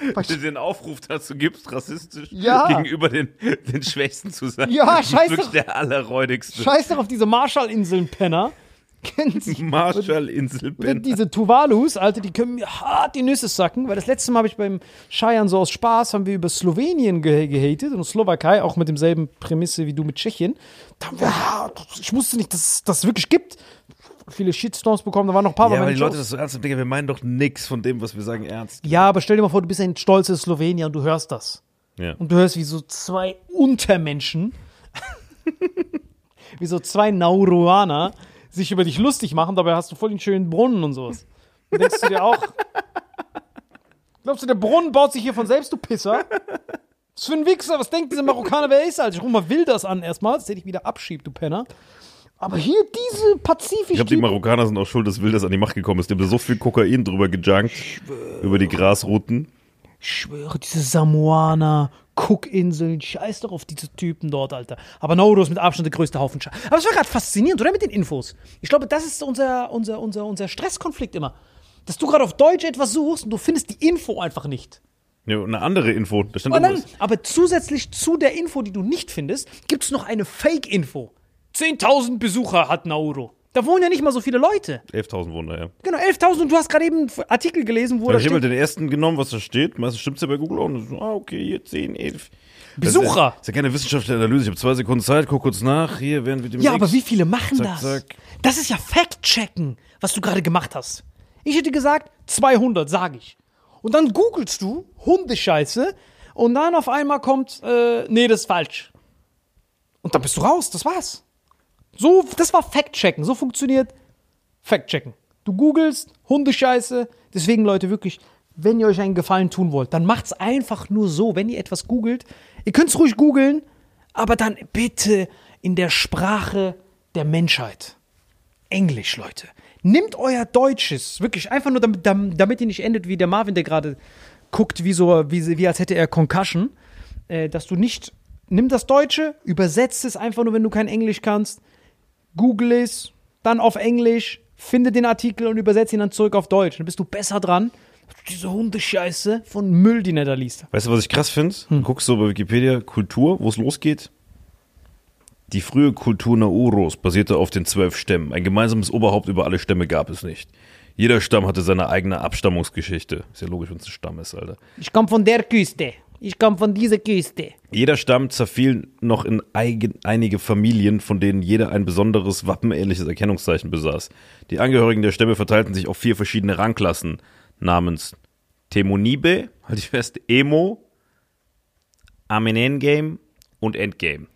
Wenn du den Aufruf dazu gibst, rassistisch Ja. gegenüber den, den Schwächsten zu sein. Ja, Du bist scheiß wirklich der allerräudigste. Scheiß doch auf diese Marshallinseln, Penner. Kennen Sie? Marshallinsel Ben. Diese Tuvalus, Alter, die können mir hart die Nüsse sacken, weil das letzte Mal habe ich beim Scheiern so aus Spaß, haben wir über Slowenien ge gehatet und Slowakei, auch mit demselben Prämisse wie du mit Tschechien. Da haben wir, hart- ich wusste nicht, dass es das wirklich gibt. Viele Shitstorms bekommen, da waren noch ein paar Ja, aber die Leute das so ernst nehmen, Digga, wir meinen doch nichts von dem, was wir sagen, ernst. Ja, aber stell dir mal vor, du bist ein stolzes Slowenier und du hörst das. Ja. Und du hörst, wie so zwei Untermenschen, [laughs] wie so zwei Nauruaner sich über dich lustig machen, dabei hast du voll den schönen Brunnen und sowas. Und denkst du dir auch, glaubst du, der Brunnen baut sich hier von selbst, du Pisser? Was für ein Wichser, was denkt dieser Marokkaner, wer ist, Alter? Ich ruf mal Wilders an erstmal, dass der dich wieder abschiebt, du Penner. Aber hier diese pazifisch Ich glaube, die Marokkaner sind auch schuld, dass Wilders an die Macht gekommen ist. Die haben da so viel Kokain drüber gejunkt, über die Grasrouten. Ich schwöre, diese Samoaner, Cookinseln, scheiß doch auf diese Typen dort, Alter. Aber Nauru ist mit Abstand der größte Haufen Scheiß. Aber es war gerade faszinierend, oder? Mit den Infos. Ich glaube, das ist unser, unser, unser, unser Stresskonflikt immer. Dass du gerade auf Deutsch etwas suchst und du findest die Info einfach nicht. Ja, und eine andere Info. Da stand dann, aber zusätzlich zu der Info, die du nicht findest, gibt es noch eine Fake-Info. 10.000 Besucher hat Nauru. Da wohnen ja nicht mal so viele Leute. 11.000 Wunder, ja. Genau, 11.000 und du hast gerade eben einen Artikel gelesen, wo Ja, da ich habe halt steht, den ersten genommen, was da steht. Meistens stimmt es ja bei Google auch. Und so, ah, okay, hier 10, 11. Besucher. Das ist, ja- ist ja keine wissenschaftliche Analyse. Ich habe zwei Sekunden Zeit, guck kurz nach. Hier werden wir dem Ja, aber wie viele machen Zack, das? zack. Das ist ja Fact-Checken, was du gerade gemacht hast. Ich hätte gesagt, 200, sage ich. Und dann googelst du Hundescheiße und dann auf einmal kommt, äh, nee, das ist falsch. Und dann bist du raus, das war's. So, das war Fact-Checken. So funktioniert Fact-Checken. Du googelst Hundescheiße. Deswegen, Leute, wirklich, wenn ihr euch einen Gefallen tun wollt, dann macht's einfach nur so. Wenn ihr etwas googelt, ihr könnt's ruhig googeln, aber dann bitte in der Sprache der Menschheit. Englisch, Leute. Nimmt euer Deutsches, wirklich einfach nur, damit, damit ihr nicht endet wie der Marvin, der gerade guckt, wie, so, wie, wie als hätte er Concussion, äh, dass du nicht, nimm das Deutsche, übersetzt es einfach nur, wenn du kein Englisch kannst, google es, dann auf Englisch, finde den Artikel und übersetze ihn dann zurück auf Deutsch. Dann bist du besser dran. Diese Hundescheiße von Müll, die er da liest. Weißt du, was ich krass finde? Hm. Du guckst so bei Wikipedia Kultur, wo es losgeht. Die frühe Kultur Nauros basierte auf den zwölf Stämmen. Ein gemeinsames Oberhaupt über alle Stämme gab es nicht. Jeder Stamm hatte seine eigene Abstammungsgeschichte. Ist ja logisch, wenn es ein Stamm ist, Alter. Ich komme von der Küste. Ich komme von dieser Küste. Jeder Stamm zerfiel noch in eigen, einige Familien, von denen jeder ein besonderes wappenähnliches Erkennungszeichen besaß. Die Angehörigen der Stämme verteilten sich auf vier verschiedene Rangklassen namens Temonibe, halt ich fest, Emo, Amenengame und Endgame.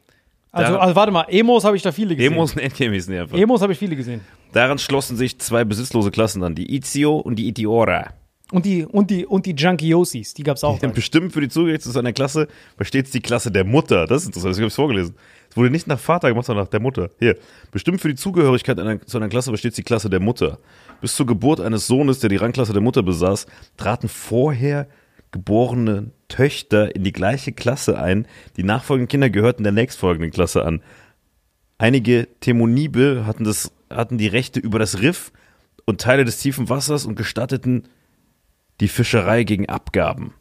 Also, also warte mal, Emos habe ich da viele gesehen. Emos und Endgame hießen die einfach. Emos habe ich viele gesehen. Daran schlossen sich zwei besitzlose Klassen an, die Izio und die Itiora. Und die, und die, und die Junkiosis, die gab's auch. Denn da. bestimmt für die Zugehörigkeit zu seiner Klasse versteht die Klasse der Mutter. Das ist interessant, das habe ich vorgelesen. Es wurde nicht nach Vater gemacht, sondern nach der Mutter. Hier. Bestimmt für die Zugehörigkeit einer, zu einer Klasse versteht die Klasse der Mutter. Bis zur Geburt eines Sohnes, der die Rangklasse der Mutter besaß, traten vorher geborene Töchter in die gleiche Klasse ein. Die nachfolgenden Kinder gehörten der nächstfolgenden Klasse an. Einige Themonibe hatten, das, hatten die Rechte über das Riff und Teile des tiefen Wassers und gestatteten die Fischerei gegen Abgaben.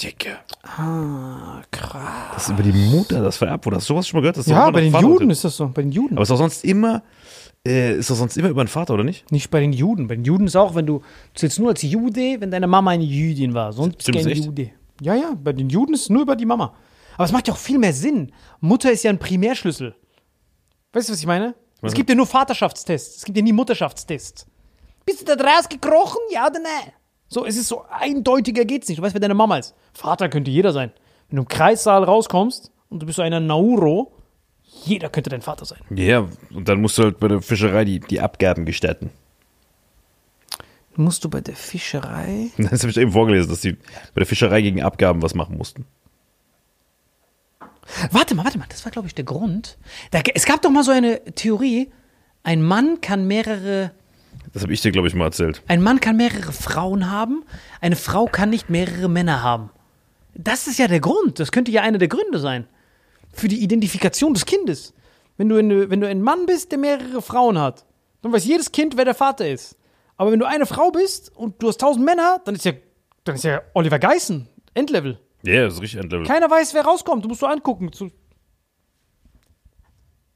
Dicke. Ah, krass. Das ist über die Mutter, das vererbt wurde. Hast du sowas schon mal gehört? Das ist Ja, bei den Vater Juden ist das so. Bei den Juden. Aber ist doch sonst immer, äh, ist doch sonst immer über den Vater, oder nicht? Nicht bei den Juden. Bei den Juden ist auch, wenn du, du zählst nur als Jude, wenn deine Mama eine Jüdin war. Sonst kein? Jude. Ja, ja, bei den Juden ist es nur über die Mama. Aber es macht ja auch viel mehr Sinn. Mutter ist ja ein Primärschlüssel. Weißt du, was ich meine? Es gibt ja nur Vaterschaftstests. Es gibt ja nie Mutterschaftstests. Bist du da draus gekrochen? Ja oder nein? So, es ist so eindeutiger geht's nicht. Du weißt, wer deine Mama ist. Vater könnte jeder sein. Wenn du im Kreissaal rauskommst und du bist so einer Nauro, jeder könnte dein Vater sein. Ja, und dann musst du halt bei der Fischerei die, die Abgaben gestatten. Musst du bei der Fischerei. [laughs] Das habe ich eben vorgelesen, dass die bei der Fischerei gegen Abgaben was machen mussten. Warte mal, warte mal, das war, glaube ich, der Grund. Da, es gab doch mal so eine Theorie, ein Mann kann mehrere, Das habe ich dir, glaube ich, mal erzählt. ein Mann kann mehrere Frauen haben, eine Frau kann nicht mehrere Männer haben. Das ist ja der Grund, das könnte ja einer der Gründe sein. Für die Identifikation des Kindes. Wenn du, eine, wenn du ein Mann bist, der mehrere Frauen hat, dann weiß jedes Kind, wer der Vater ist. Aber wenn du eine Frau bist und du hast tausend Männer, dann ist ja, dann ist ja Oliver Geissen, Endlevel. Ja, das ist richtig Endlevel. Keiner weiß, wer rauskommt. Du musst so angucken. Zu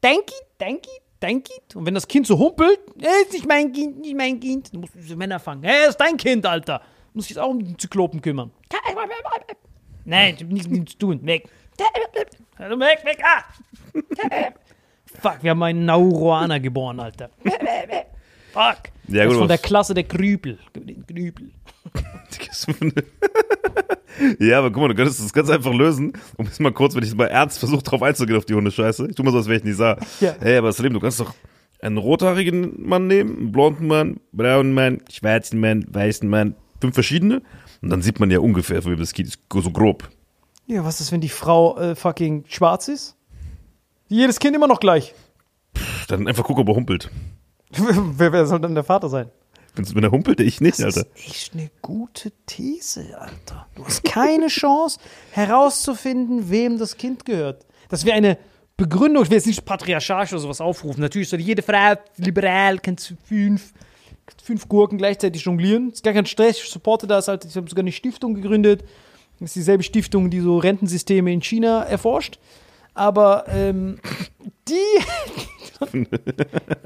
Denki, Denki, Denki. Und wenn das Kind so humpelt, hey, ist nicht mein Kind, nicht mein Kind. Du musst diese Männer fangen. Hey, ist dein Kind, Alter. Du musst dich jetzt auch um den Zyklopen kümmern. Nein, ich hab nichts mit ihm zu tun. Weg. Weg, weg, ah. Fuck, wir haben einen Nauruaner geboren, Alter. Fuck. Ja, das gut, ist von der Klasse der Krüpel. Den Krüpel. Ja, aber guck mal, du könntest das ganz einfach lösen. Um jetzt mal kurz, wenn ich mal ernst versuche, drauf einzugehen auf die Hundescheiße. Ich tu mal so, als wäre ich nicht sah. [laughs] Ja. Hey, aber Salim, du kannst doch einen rothaarigen Mann nehmen, einen blonden Mann, braunen Mann, schwarzen Mann, weißen Mann, fünf verschiedene. Und dann sieht man ja ungefähr, wem das Kind ist, so grob. Ja, was ist, wenn die Frau äh, fucking schwarz ist? Jedes Kind immer noch gleich. Dann einfach gucken, ob er humpelt. [laughs] wer, wer soll dann der Vater sein? Wenn er humpelt, ich nicht, Das Alter. ist echt eine gute These, Alter. Du hast keine [laughs] Chance herauszufinden, wem das Kind gehört. Das wäre eine Begründung, ich will jetzt nicht patriarchalisch oder sowas aufrufen. Natürlich soll jede Frau liberal, kannst du fünf, fünf Gurken gleichzeitig jonglieren. Ist gar kein Stress, ich supporte das halt. Ich habe sogar eine Stiftung gegründet. Das ist dieselbe Stiftung, die so Rentensysteme in China erforscht. Aber ähm, die,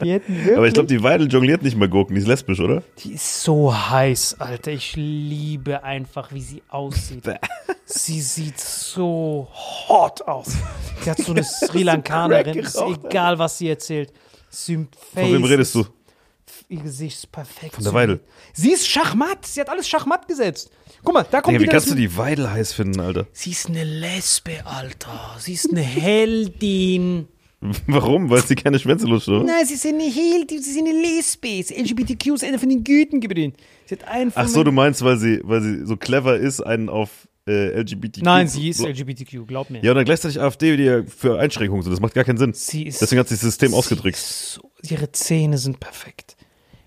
die hätten wirklich [laughs] Aber ich glaube, die Weidel jongliert nicht mal Gurken, die ist lesbisch, oder? die ist so heiß, Alter. Ich liebe einfach, wie sie aussieht. Sie sieht so hot aus. Sie hat so eine [laughs] Sri Lankanerin. Ist egal, was sie erzählt. Von wem redest du? Ihr Gesicht ist perfekt. Von der Weidel. Sie ist Schachmatt. Sie hat alles Schachmatt gesetzt. Guck mal, da kommt Digga, wie kannst du die Weidel heiß finden, Alter? Sie ist eine Lesbe, Alter. Sie ist eine Heldin. [laughs] Warum? Weil sie keine Schwänze lutscht, oder? Nein, sie ist eine Heldin. Sie ist eine Lesbe. Sie- LGBTQ ist eine von den Güten geblieben. Sie hat einen von Ach so, du meinst, weil sie, weil sie so clever ist, einen auf äh, LGBTQ. Nein, sie ist LGBTQ, glaub mir. Ja, und dann gleichzeitig AfD, die ja für Einschränkungen sind. Das macht gar keinen Sinn. Sie ist, Deswegen hat sich das System sie ausgedrückt. ist So, ihre Zähne sind perfekt.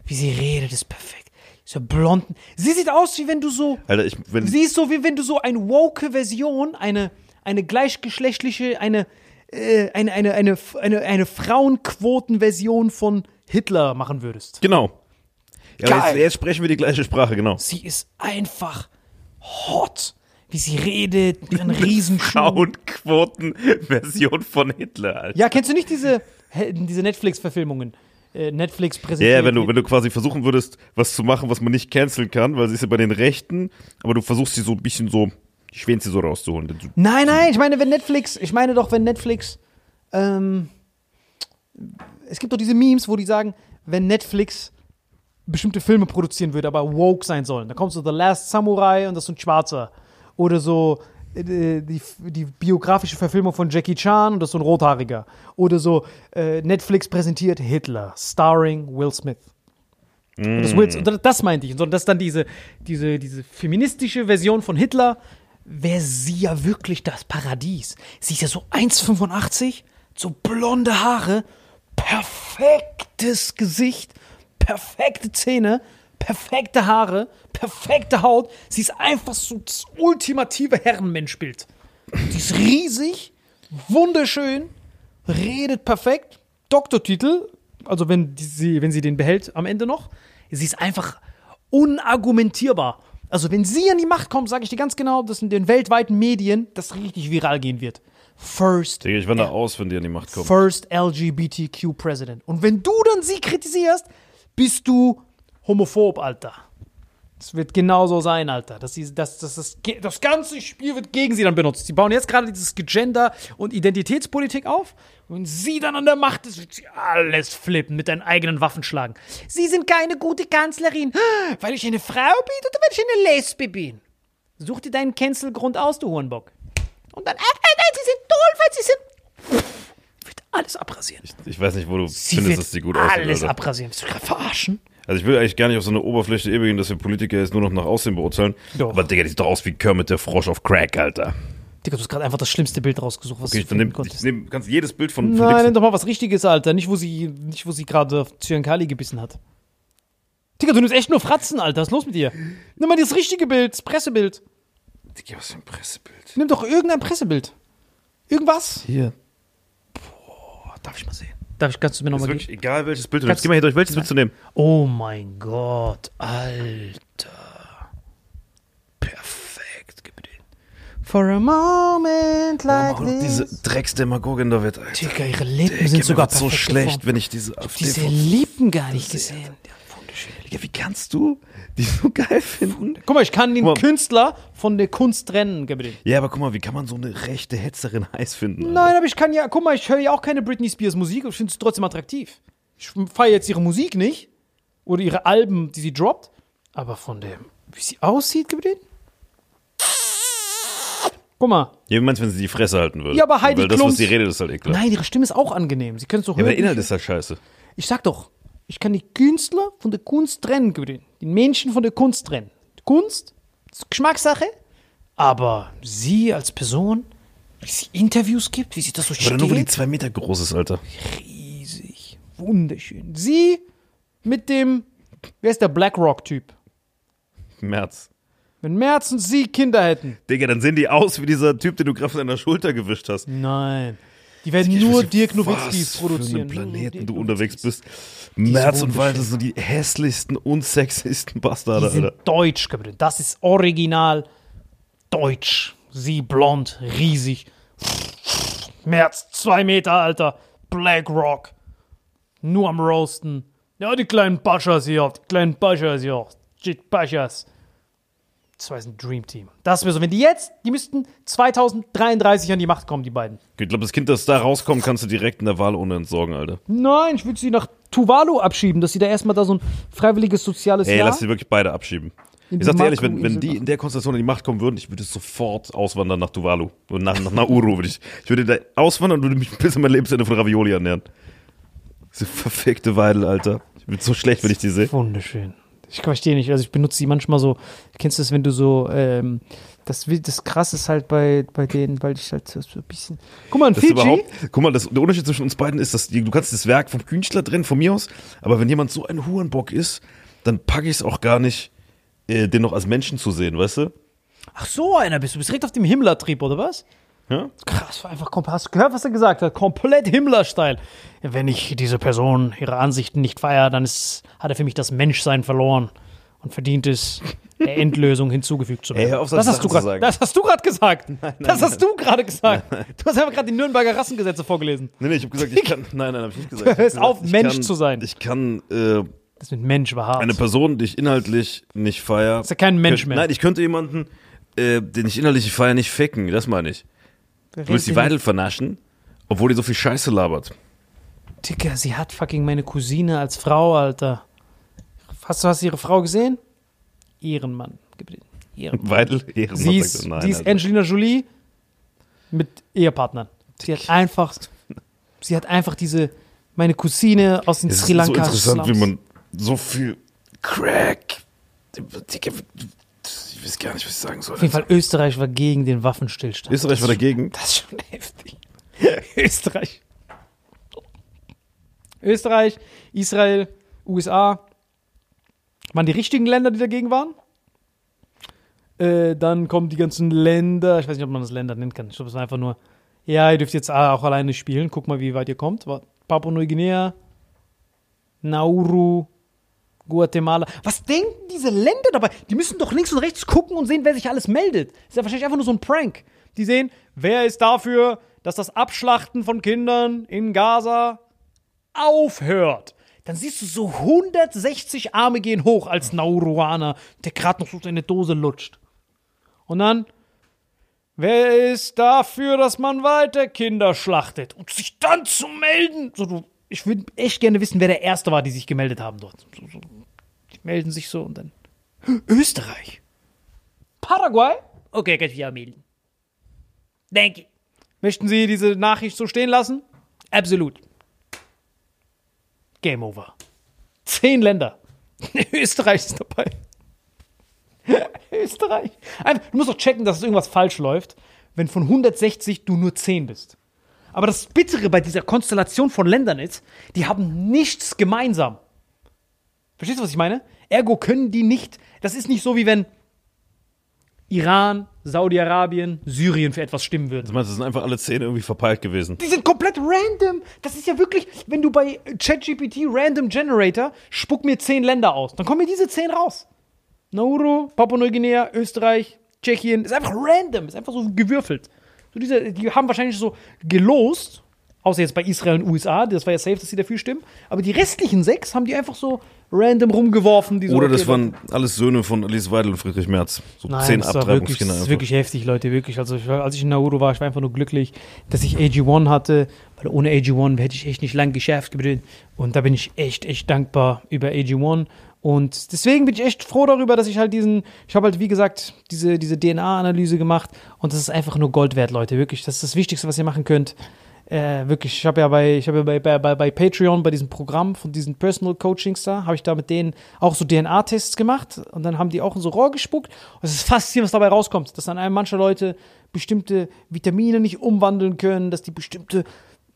Wie sie redet, ist perfekt. So blonden. Sie sieht aus, wie wenn du so. Alter, ich, wenn, Sie ist so, wie wenn du so eine woke Version, eine, eine gleichgeschlechtliche, eine, äh, eine, eine, eine, eine, eine Frauenquoten-Version von Hitler machen würdest. genau. Ja, jetzt, jetzt sprechen wir die gleiche Sprache, genau. Sie ist einfach hot. Wie sie redet, mit ihren [laughs] Riesenschuhen. Frauenquoten-Version von Hitler, Alter. Ja, kennst du nicht diese, diese Netflix-Verfilmungen? Äh, Netflix Ja, präsentiert. ja, wenn du, wenn du quasi versuchen würdest, was zu machen, was man nicht canceln kann, weil sie ist ja bei den Rechten, aber du versuchst sie so ein bisschen so, die Schwänze so rauszuholen. Nein, nein, ich meine, wenn Netflix, ich meine doch, wenn Netflix, ähm, es gibt doch diese Memes, wo die sagen, wenn Netflix bestimmte Filme produzieren würde, aber woke sein sollen. Da kommt so The Last Samurai und das ist ein Schwarzer. Oder so äh, die, die biografische Verfilmung von Jackie Chan und das ist so ein Rothaariger. Oder so äh, Netflix präsentiert Hitler, starring Will Smith. Und das, und das meinte ich. Sondern das ist dann diese, diese, diese feministische Version von Hitler, wäre sie ja wirklich das Paradies. Sie ist ja so 1,85, so blonde Haare, perfektes Gesicht, perfekte Zähne, perfekte Haare, perfekte Haut. Sie ist einfach so das ultimative Herrenmenschbild. Die ist riesig, wunderschön, redet perfekt, Doktortitel, also wenn sie, wenn sie den behält am Ende noch, sie ist einfach unargumentierbar. Also wenn sie an die Macht kommt, sage ich dir ganz genau, dass in den weltweiten Medien das richtig viral gehen wird. First, Digga, ich wandere aus, wenn die an die Macht kommen. first LGBTQ President. Und wenn du dann sie kritisierst, bist du homophob, Alter. Das wird genauso sein, Alter. Sie, dass, dass das, ge- das ganze Spiel wird gegen sie dann benutzt. Sie bauen jetzt gerade dieses Gender- und Identitätspolitik auf. Und wenn sie dann an der Macht ist, wird sie alles flippen, mit deinen eigenen Waffen schlagen. Sie sind keine gute Kanzlerin, [gasps] weil ich eine Frau bin oder weil ich eine Lesbe bin. Such dir deinen Cancelgrund aus, du Hurenbock. Und dann, ah, nein, sie sind toll, weil sie sind. Wird alles abrasieren. Ich weiß nicht, wo du Sie findest, dass die gut aussieht. alles abrasieren. Willst du gerade verarschen? Also ich will eigentlich gar nicht auf so eine Oberfläche ewig gehen, dass wir Politiker jetzt nur noch nach Aussehen beurteilen. Doch. Aber Digga, die sieht doch aus wie Kermit der Frosch auf Crack, Alter. Digga, du hast gerade einfach das schlimmste Bild rausgesucht, was Okay, du finden konntest. ich nehm, kannst jedes Bild von, von Nein, Dixon- nimm doch mal was Richtiges, Alter. Nicht, wo sie, nicht, wo sie gerade auf Zyankali gebissen hat. Digga, du nimmst echt nur Fratzen, Alter. Was ist los mit dir? Nimm mal das richtige Bild, das Pressebild. Digga, was für ein Pressebild. Nimm doch irgendein Pressebild. Irgendwas. Hier. Oh, darf ich mal sehen? Darf ich, kannst du mir nochmal geben? egal, welches Bild du nimmst. Geh mal hier durch, welches willst du nehmen? Oh mein Gott, Alter. Perfekt. Gib mir den. For a moment like Auch noch diese this. Drecksdemagogin da wird, Alter. Digga, ihre Lippen Digga, sind mir sogar wird so schlecht, wenn ich diese AfD Diese Lippen gar nicht gesehen. Ja. Digga, wie kannst du die so geil finden? Guck mal, ich kann den. Künstler von der Kunst trennen, den. Ja, aber guck mal, wie kann man so eine rechte Hetzerin heiß finden? Alter? Nein, aber ich kann ja, guck mal, ich höre ja auch keine Britney Spears Musik, aber ich finde sie trotzdem attraktiv. Ich feiere jetzt ihre Musik nicht oder ihre Alben, die sie droppt, aber von dem, wie sie aussieht, den. Guck mal. Ja, wie meinst du, wenn sie die Fresse halten würde? Ja, aber Heidi Weil das, Klums- was sie redet, ist halt ekelhaft. Nein, ihre Stimme ist auch angenehm. Sie können es doch Ja, aber hören. der Inhalt ist halt scheiße. Ich sag doch, ich kann die Künstler von der Kunst trennen, den. Den Menschen von der Kunst trennen. Die Kunst ist Geschmackssache, aber sie als Person, wie sie Interviews gibt, wie sie das so Oder nur, weil die steht, zwei Meter groß ist, Alter. riesig, wunderschön. Sie mit dem, wer ist der BlackRock-Typ? März. Wenn Merz und sie Kinder hätten. Digga, dann sehen die aus wie dieser Typ, den du gerade von deiner Schulter gewischt hast. Nein. Die werden Ich nur Dirk Nowitzkis was produzieren. Für einen Planeten du unterwegs bist. März und. Walter sind die hässlichsten und sexiesten Bastarde, Die sind Alter. deutsch, Gabriel. Das ist original deutsch. Sie blond, riesig. März, zwei Meter, Alter. Black Rock. Nur am Roasten. Ja, die kleinen Paschas hier, die kleinen Paschas hier. Shit, Paschas. Das war ein Dream Team. Das wäre so, wenn die jetzt, die müssten 2033 an die Macht kommen, die beiden. Ich glaube, das Kind, das da rauskommt, kannst du direkt in der Wahl ohne entsorgen, Alter. Nein, ich würde sie nach Tuvalu abschieben, dass sie da erstmal da so ein freiwilliges soziales Ey, Jahr. lass die wirklich beide abschieben. Ich sag dir ehrlich, wenn, wenn die in der Konstellation an die Macht kommen würden, ich würde sofort auswandern nach Tuvalu. Und nach, nach Nauru würde ich. Ich würde da auswandern und würde mich bis an mein Lebensende von Ravioli ernähren. Diese verfickte Weidel, Alter. Ich bin so schlecht, wenn ich die sehe. Wunderschön. Ich verstehe nicht. Also ich benutze die manchmal so. Kennst du das, wenn du so, ähm, das, das krass ist halt bei, bei denen, weil ich halt so ein bisschen. Guck mal, in Das ist Fiji. guck mal, das, der Unterschied zwischen uns beiden ist, dass die, du kannst das Werk vom Künstler trennen, von mir aus, aber wenn jemand so ein Hurenbock ist, dann packe ich es auch gar nicht, äh, den noch als Menschen zu sehen, weißt du? Ach, so einer bist du. Du bist direkt auf dem Himmler-Trieb, oder was? Ja? Krass, war einfach komplett. Hast du gehört, was er gesagt hat? Komplett Himmler-Style. Wenn ich diese Person, ihre Ansichten nicht feiere, dann ist, hat er für mich das Menschsein verloren und verdient es, der [laughs] Endlösung hinzugefügt zu werden. Ey, hör auf, das, solche hast grad, das hast du gerade gesagt. das hast du gerade gesagt. Du hast einfach gerade die Nürnberger Rassengesetze vorgelesen. Nee, nee, ich habe gesagt, ich kann, nein, nein, habe ich nicht gesagt. [laughs] Gesagt, auf, ich Mensch kann, zu sein. Ich kann äh, Das mit Mensch war hart. eine Person, die ich inhaltlich nicht feiere. ist ja kein Mensch mehr. Nein, ich könnte jemanden, äh, den ich inhaltlich feiere, nicht ficken, das meine ich. Du willst die Weidel vernaschen, obwohl die so viel Scheiße labert. Digga, sie hat fucking meine Cousine als Frau, Alter. Hast du hast ihre Frau gesehen? Ehrenmann. Gib den. Ehrenmann. [laughs] Weidel, Ehrenmann, Sie ist. Nein, die ist Alter. Angelina Jolie mit Ehepartnern. Sie hat einfach, sie hat einfach diese, meine Cousine aus den Es Sri ist so Lanka interessant, Slums. wie man so viel Crack. Ich weiß gar nicht, was ich sagen soll. Auf jeden Fall, Österreich war gegen den Waffenstillstand. Österreich war dagegen. Das ist schon heftig. [laughs] Österreich. Österreich, Israel, USA. Waren die richtigen Länder, die dagegen waren? Äh, dann kommen die ganzen Länder. Ich weiß nicht, ob man das Länder nennen kann. Ich glaube, es war einfach nur. Ja, ihr dürft jetzt auch alleine spielen. Guck mal, wie weit ihr kommt. Papua-Neuguinea, Nauru, Guatemala. Was denken diese Länder dabei? Die müssen doch links und rechts gucken und sehen, wer sich alles meldet. ist ja wahrscheinlich einfach nur so ein Prank. Die sehen, wer ist dafür, dass das Abschlachten von Kindern in Gaza aufhört. Dann siehst du so 160 Arme gehen hoch als Nauruaner, der gerade noch so seine Dose lutscht. Und dann, wer ist dafür, dass man weiter Kinder schlachtet? Und sich dann zu melden. So, ich würde echt gerne wissen, wer der Erste war, die sich gemeldet haben dort. So, so, melden sich so und dann. Österreich. Paraguay? Okay, kann ich auch melden. Danke. Möchten Sie diese Nachricht so stehen lassen? Absolut. Game over. Zehn Länder. [laughs] Österreich ist dabei. [laughs] Österreich. Du musst doch checken, dass irgendwas falsch läuft, wenn von 160 du nur 10 bist. Aber das Bittere bei dieser Konstellation von Ländern ist, die haben nichts gemeinsam. Verstehst du, was ich meine? Ergo können die nicht. Das ist nicht so, wie wenn Iran, Saudi-Arabien, Syrien für etwas stimmen würden. Du meinst, das sind einfach alle zehn irgendwie verpeilt gewesen. Die sind komplett random. Das ist ja wirklich, wenn du bei ChatGPT Random Generator spuck mir zehn Länder aus, dann kommen mir diese zehn raus. Nauru, Papua-Neuguinea, Österreich, Tschechien. Ist einfach random, ist einfach so gewürfelt. So diese, die haben wahrscheinlich so gelost, außer jetzt bei Israel und USA, das war ja safe, dass sie dafür stimmen. Aber die restlichen sechs haben die einfach so random rumgeworfen. Die so, Oder okay, das waren alles Söhne von Alice Weidel und Friedrich Merz. So Nein, zehn das war wirklich, Abtreibungskinder das ist wirklich heftig, Leute, wirklich. Also ich war, als ich in Nauru war, ich war einfach nur glücklich, dass ich AG1 hatte, weil ohne AG1 hätte ich echt nicht lang geschafft. gebrüllt. Und da bin ich echt, echt dankbar über AG1. Und deswegen bin ich echt froh darüber, dass ich halt diesen, ich habe halt wie gesagt diese, diese DNA-Analyse gemacht und das ist einfach nur Gold wert, Leute, wirklich. Das ist das Wichtigste, was ihr machen könnt. Äh, wirklich, ich habe ja bei, ich habe ja bei, bei, bei, Patreon, bei diesem Programm von diesen Personal Coachings da, habe ich da mit denen auch so DNA-Tests gemacht und dann haben die auch in so Rohr gespuckt und es ist faszinierend, was dabei rauskommt, dass dann manche Leute bestimmte Vitamine nicht umwandeln können, dass die bestimmte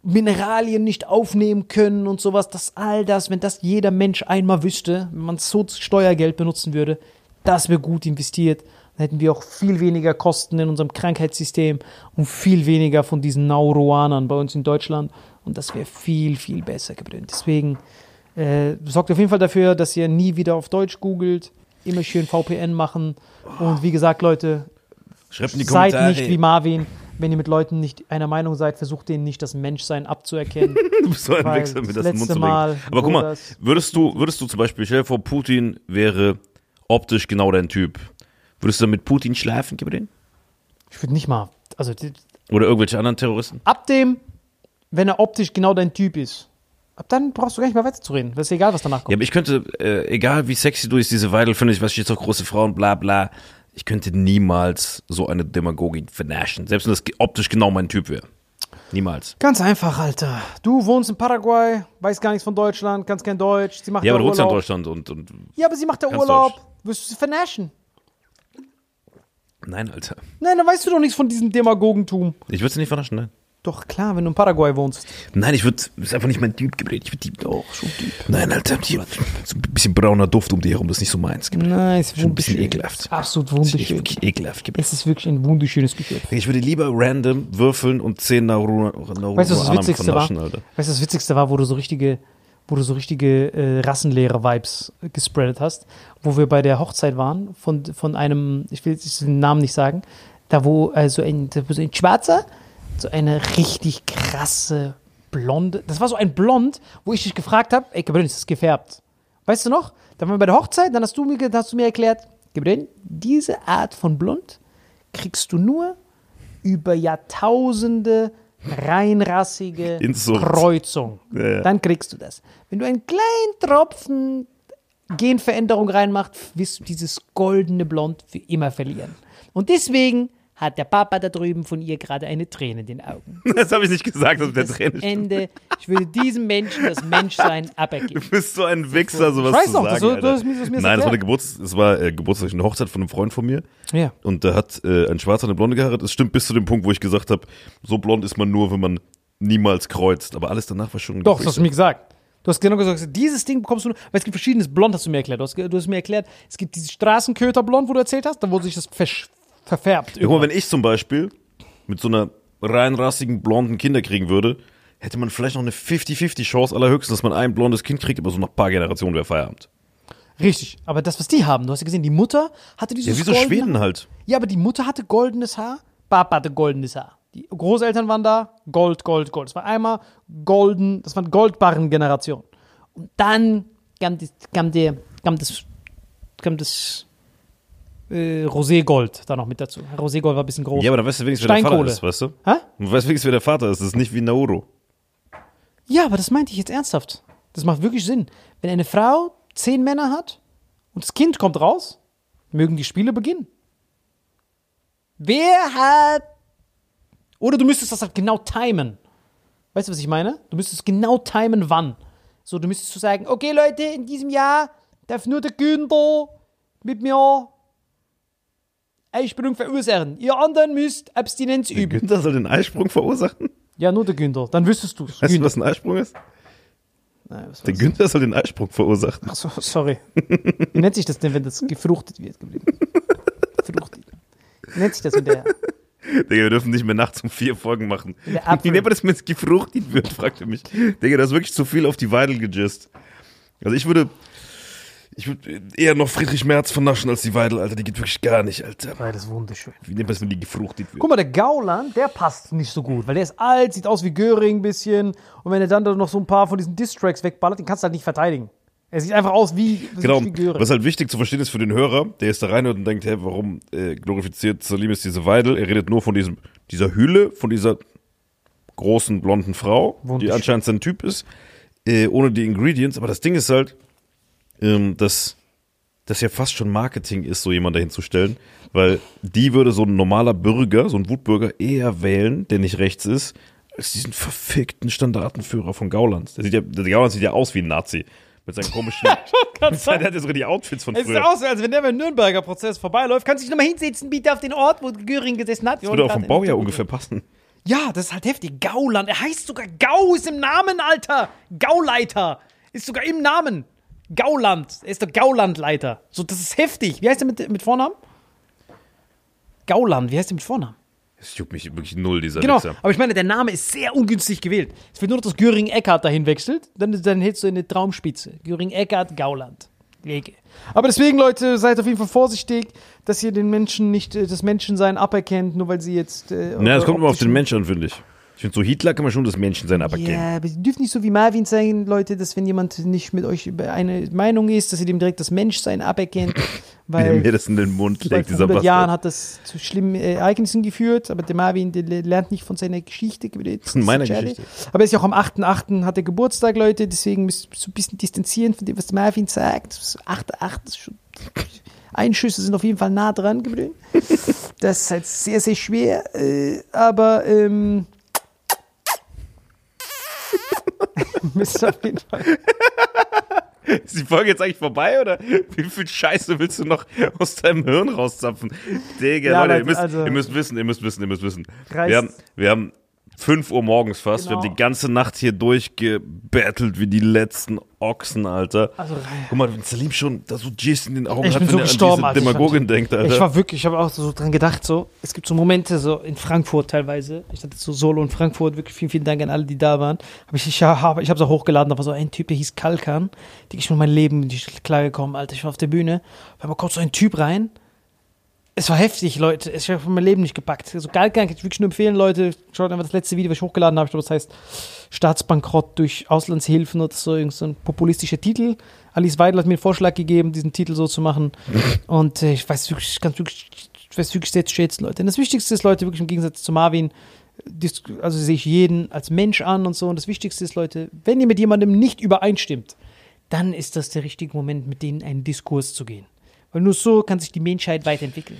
Mineralien nicht aufnehmen können und sowas, dass all das, wenn das jeder Mensch einmal wüsste, wenn man so Steuergeld benutzen würde, das wäre gut investiert. Dann hätten wir auch viel weniger Kosten in unserem Krankheitssystem und viel weniger von diesen Nauruanern bei uns in Deutschland. Und das wäre viel, viel besser gebrüllt. Deswegen äh, sorgt auf jeden Fall dafür, dass ihr nie wieder auf Deutsch googelt. Immer schön VPN machen. Und wie gesagt, Leute, Schreibt in die seid Kommentare. nicht wie Marvin. Wenn ihr mit Leuten nicht einer Meinung seid, versucht denen nicht das Menschsein abzuerkennen. [laughs] Du bist so ein Weil Wichser, mir das in den Mund zu legen. Mal, Aber guck mal, würdest du, würdest du zum Beispiel, stell dir vor, Putin wäre optisch genau dein Typ. Würdest du mit Putin schlafen, gib mir den? Ich würde nicht mal. Also Oder irgendwelche anderen Terroristen? ab dem, wenn er optisch genau dein Typ ist, ab dann brauchst du gar nicht mehr weiterzureden. Das ist egal, was danach Ja, kommt. aber ich könnte, äh, egal wie sexy du bist, diese Weidel, finde ich, was steht doch große Frauen, bla bla. Ich könnte niemals so eine Demagogin vernaschen. Selbst wenn das ge- optisch genau mein Typ wäre. Niemals. Ganz einfach, Alter. Du wohnst in Paraguay, weißt gar nichts von Deutschland, kannst kein Deutsch. Sie macht Ja, da aber du wohnst ja in Urlaub. Deutschland und, und. Ja, aber sie macht da Ganz Urlaub. Wirst du sie vernaschen? Nein, Alter. Nein, dann weißt du doch nichts von diesem Demagogentum. Ich würde sie nicht vernaschen, nein. Doch, klar, wenn du in Paraguay wohnst. Nein, ich würde, ist einfach nicht mein Typ, Gabriel. Ich würde die. Doch, schon Typ. Nein, Alter, die, so ein bisschen brauner Duft um die herum, das ist nicht so meins. Gabriel. Nein, ist Schon ein bisschen wunderschön. ekelhaft. Absolut Das ist wunderschön. wirklich ekelhaft, Gabriel. Es ist wirklich ein wunderschönes Gefühl. Ich würde lieber random würfeln und 10 Nauru, Nauru Weißt du, was das Witzigste war? Weißt du, was das Witzigste war, wo du so richtige, wo du so richtige äh, Rassenlehrer-Vibes äh, gespreadet hast, wo wir bei der Hochzeit waren von, von einem, ich will jetzt den Namen nicht sagen, da wo äh, so ein, so ein Schwarzer, so eine richtig krasse blonde, das war so ein Blond, wo ich dich gefragt habe, ey Gabriel, ist das gefärbt? Weißt du noch? Da waren wir bei der Hochzeit, dann hast du mir, hast du mir erklärt, Gabriel, diese Art von Blond kriegst du nur über Jahrtausende reinrassige Inzucht. Kreuzung. Ja, ja. Dann kriegst du das. Wenn du einen kleinen Tropfen Genveränderung reinmachst, wirst du dieses goldene Blond für immer verlieren. Und deswegen hat der Papa da drüben von ihr gerade eine Träne in den Augen. [laughs] Das habe ich nicht gesagt, dass der Das Träne stimmt. Ende. Ich würde diesem Menschen das Menschsein [laughs] abergeben. Du bist so ein Wichser, sowas Ich weiß zu doch, sagen. das- das das mir Nein, das war, eine. Geburts-, es war äh, Geburtstag, eine Hochzeit von einem Freund von mir. Ja. Und da hat äh, ein Schwarzer eine Blonde geheiratet. Es stimmt bis zu dem Punkt, wo ich gesagt habe, so blond ist man nur, wenn man niemals kreuzt. Aber alles danach war schon. Doch, das hast du mir gesagt. Du hast genau gesagt, dieses Ding bekommst du nur, weil es gibt verschiedenes Blond, hast du mir erklärt. Du hast, du hast mir erklärt, es gibt dieses Straßenköterblond, wo du erzählt hast, da wo sich das versch- verfärbt. Ja, guck mal, wenn ich zum Beispiel mit so einer reinrassigen blonden Kinder kriegen würde, hätte man vielleicht noch eine 50-50 Chance allerhöchstens, dass man ein blondes Kind kriegt, aber so nach ein paar Generationen wäre Feierabend. Richtig. Aber das, was die haben, du hast ja gesehen, die Mutter hatte Ja, dieses wie so Schweden halt. Ja, aber die Mutter hatte goldenes Haar, Papa hatte goldenes Haar. Die Großeltern waren da, Gold, Gold, Gold. Es war einmal golden, das war eine Goldbarren-Generation. Und dann kam, die, kam, der, kam das, kam das äh, Roségold da noch mit dazu. Roségold war ein bisschen groß. Ja, aber dann weißt du wenigstens, wer der Vater ist, weißt du? Hä? Du weißt wenigstens, wer der Vater ist. Das ist nicht wie Nauru. Ja, aber das meinte ich jetzt ernsthaft. Das macht wirklich Sinn. Wenn eine Frau zehn Männer hat und das Kind kommt raus, mögen die Spiele beginnen. Wer hat. Oder du müsstest das halt genau timen. Weißt du, was ich meine? Du müsstest genau timen, wann. So, du müsstest so sagen, okay Leute, in diesem Jahr darf nur der Günther mit mir Einsprung verursachen. Ihr anderen müsst Abstinenz üben. Günther soll den Eisprung verursachen? Ja, nur der Günther. Dann wüsstest du es. Weißt du, was ein Eisprung ist? Nein, was Der? Günther soll den Eisprung verursachen. Ach so, sorry. Wie nennt sich das denn, wenn das gefruchtet wird? Gefruchtet. Wie nennt sich das, wenn der. Digga, wir dürfen nicht mehr nachts um vier Folgen machen. Der. Wie nennt man das, wenn es gefruchtet wird, fragte mich. Digga, das ist wirklich zu viel auf die Weidel gejist. Also ich würde, ich würde eher noch Friedrich Merz vernaschen als die Weidel, Alter. Die geht wirklich gar nicht, Alter. Ja, das ist wunderschön. Wie nennt man das, wenn die gefruchtet wird? Guck mal, der Gauland, der passt nicht so gut, weil der ist alt, sieht aus wie Göring ein bisschen. Und wenn er dann da noch so ein paar von diesen Distracks wegballert, den kannst du halt nicht verteidigen. Er sieht einfach aus wie, Genau, wie Göring. was halt wichtig zu verstehen ist für den Hörer, der jetzt da reinhört und denkt, hä, warum äh, glorifiziert Salim jetzt diese Weidel? Er redet nur von diesem, dieser Hülle, von dieser großen blonden Frau, die anscheinend sein Typ ist, äh, ohne die Ingredients. Aber das Ding ist halt, ähm, dass das ja fast schon Marketing ist, so jemand dahin zu stellen, weil die würde so ein normaler Bürger, so ein Wutbürger eher wählen, der nicht rechts ist, als diesen verfickten Standartenführer von Gauland. Der, sieht ja, der Gauland sieht ja aus wie ein Nazi. Mit seinen komischen. [laughs] [laughs] Der hat ja sogar die Outfits von Es sieht früher. aus, als wenn der beim Nürnberger Prozess vorbeiläuft. Kannst du dich nochmal hinsetzen, bitte auf den Ort, wo Göring gesessen hat? Das würde auch vom Baujahr ungefähr passen. Ja, das ist halt heftig. Gauland. Er heißt sogar Gau, ist im Namen, Alter. Gauleiter. Ist sogar im Namen. Gauland. Er ist der Gaulandleiter. So, das ist heftig. Wie heißt er mit, mit Vornamen? Gauland. Wie heißt er mit Vornamen? Das juckt mich wirklich null, dieser Genau. Wichser. Aber ich meine, der Name ist sehr ungünstig gewählt. Es wird nur noch, dass Göring Eckhardt dahin wechselt. Dann, dann hättest du eine Traumspitze. Göring Eckhardt, Gauland. Lege. Aber deswegen, Leute, seid auf jeden Fall vorsichtig, dass ihr den Menschen nicht äh, das Menschensein aberkennt, nur weil sie jetzt. Äh, Na, das kommt immer auf den Mensch an, finde ich. Ich finde, so Hitler kann man schon das Menschensein aberkennen. Ja, aber sie dürfen nicht so wie Marvin sein, Leute, dass wenn jemand nicht mit euch über eine Meinung ist, dass ihr dem direkt das Menschsein aberkennt. [laughs] Er Weil, mir das in den Mund legt, vor dieser 100 Jahren Bastard. hat das zu schlimmen äh, Ereignissen geführt, aber der Marvin, der le- lernt nicht von seiner Geschichte. Von meiner. Geschichte. Aber er ist ja auch am 8.8. hat er Geburtstag, Leute, deswegen müsst ihr so ein bisschen distanzieren von dem, was Marvin sagt. 8.8. ist schon. [laughs] Einschüsse sind auf jeden Fall nah dran geblieben. [laughs] Das ist halt sehr, sehr schwer. Äh, aber ähm, [laughs] ihr auf jeden Fall. Ist die Folge jetzt eigentlich vorbei oder wie viel Scheiße willst du noch aus deinem Hirn rauszapfen? Digga, Ja, Leute, ihr müsst, also- ihr müsst wissen, ihr müsst wissen, ihr müsst wissen. Reißt- Wir haben, wir haben 5 Uhr morgens fast, wir Genau. haben die ganze Nacht hier durchgebettelt wie die letzten Ochsen, Alter. Also, Guck mal, wenn Salim schon da so G's in den Augen Ich hat, bin wenn so er gestorben, an diese Ich Demagogin hab- denkt, Alter. Ich war wirklich, ich habe auch so dran gedacht, so, es gibt so Momente, so in Frankfurt teilweise, ich hatte so Solo in Frankfurt, wirklich vielen, vielen Dank an alle, die da waren. Aber ich, ich habe es auch hochgeladen, da war so ein Typ, der hieß Kalkan, die ich mit meinem Leben nicht klargekommen, Alter, ich war auf der Bühne, auf einmal kommt so ein Typ rein, es war heftig, Leute. Ich habe mein Leben nicht gepackt. Also Kalkan kann ich wirklich nur empfehlen, Leute. Schaut einfach das letzte Video, was ich hochgeladen habe. Ich glaube, das heißt Staatsbankrott durch Auslandshilfen oder so, irgend so ein populistischer Titel. Alice Weidel hat mir einen Vorschlag gegeben, diesen Titel so zu machen. [laughs] Und äh, ich weiß wirklich, ich kann wirklich, ich weiß wirklich sehr zu schätzen, Leute. Und das Wichtigste ist, Leute, wirklich im Gegensatz zu Marvin, also sehe ich jeden als Mensch an und so. Und das Wichtigste ist, Leute, wenn ihr mit jemandem nicht übereinstimmt, dann ist das der richtige Moment, mit denen in einen Diskurs zu gehen. Weil nur so kann sich die Menschheit weiterentwickeln.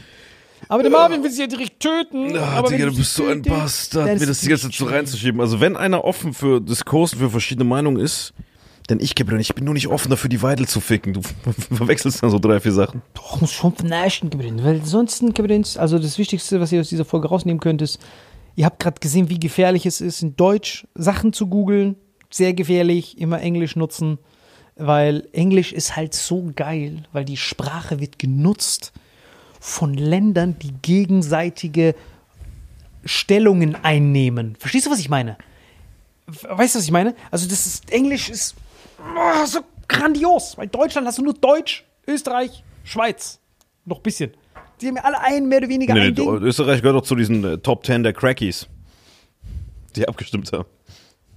Aber der Marvin will sie ja direkt töten. Ah, aber Digga, du bist so ein Bastard, mir das die ganze Zeit so reinzuschieben. Also wenn einer offen für Diskursen, für verschiedene Meinungen ist, dann ich, Gabriel, ich bin nur nicht offen dafür, die Weidel zu ficken. Du [laughs] verwechselst dann so drei, vier Sachen. Doch, muss schon vernaschten gewinnen, weil sonst gewinnen. Also das Wichtigste, was ihr aus dieser Folge rausnehmen könnt, ist, ihr habt gerade gesehen, wie gefährlich es ist, in Deutsch Sachen zu googeln. Sehr gefährlich, immer Englisch nutzen, weil Englisch ist halt so geil, weil die Sprache wird genutzt von Ländern, die gegenseitige Stellungen einnehmen. Verstehst du, was ich meine? Weißt du, was ich meine? Also das ist, Englisch ist oh, so grandios, weil Deutschland hast du nur Deutsch, Österreich, Schweiz. Noch ein bisschen. Die haben ja alle ein, mehr oder weniger Nee, ein nee. Österreich gehört doch zu diesen äh, Top Ten der Crackies, die abgestimmt haben.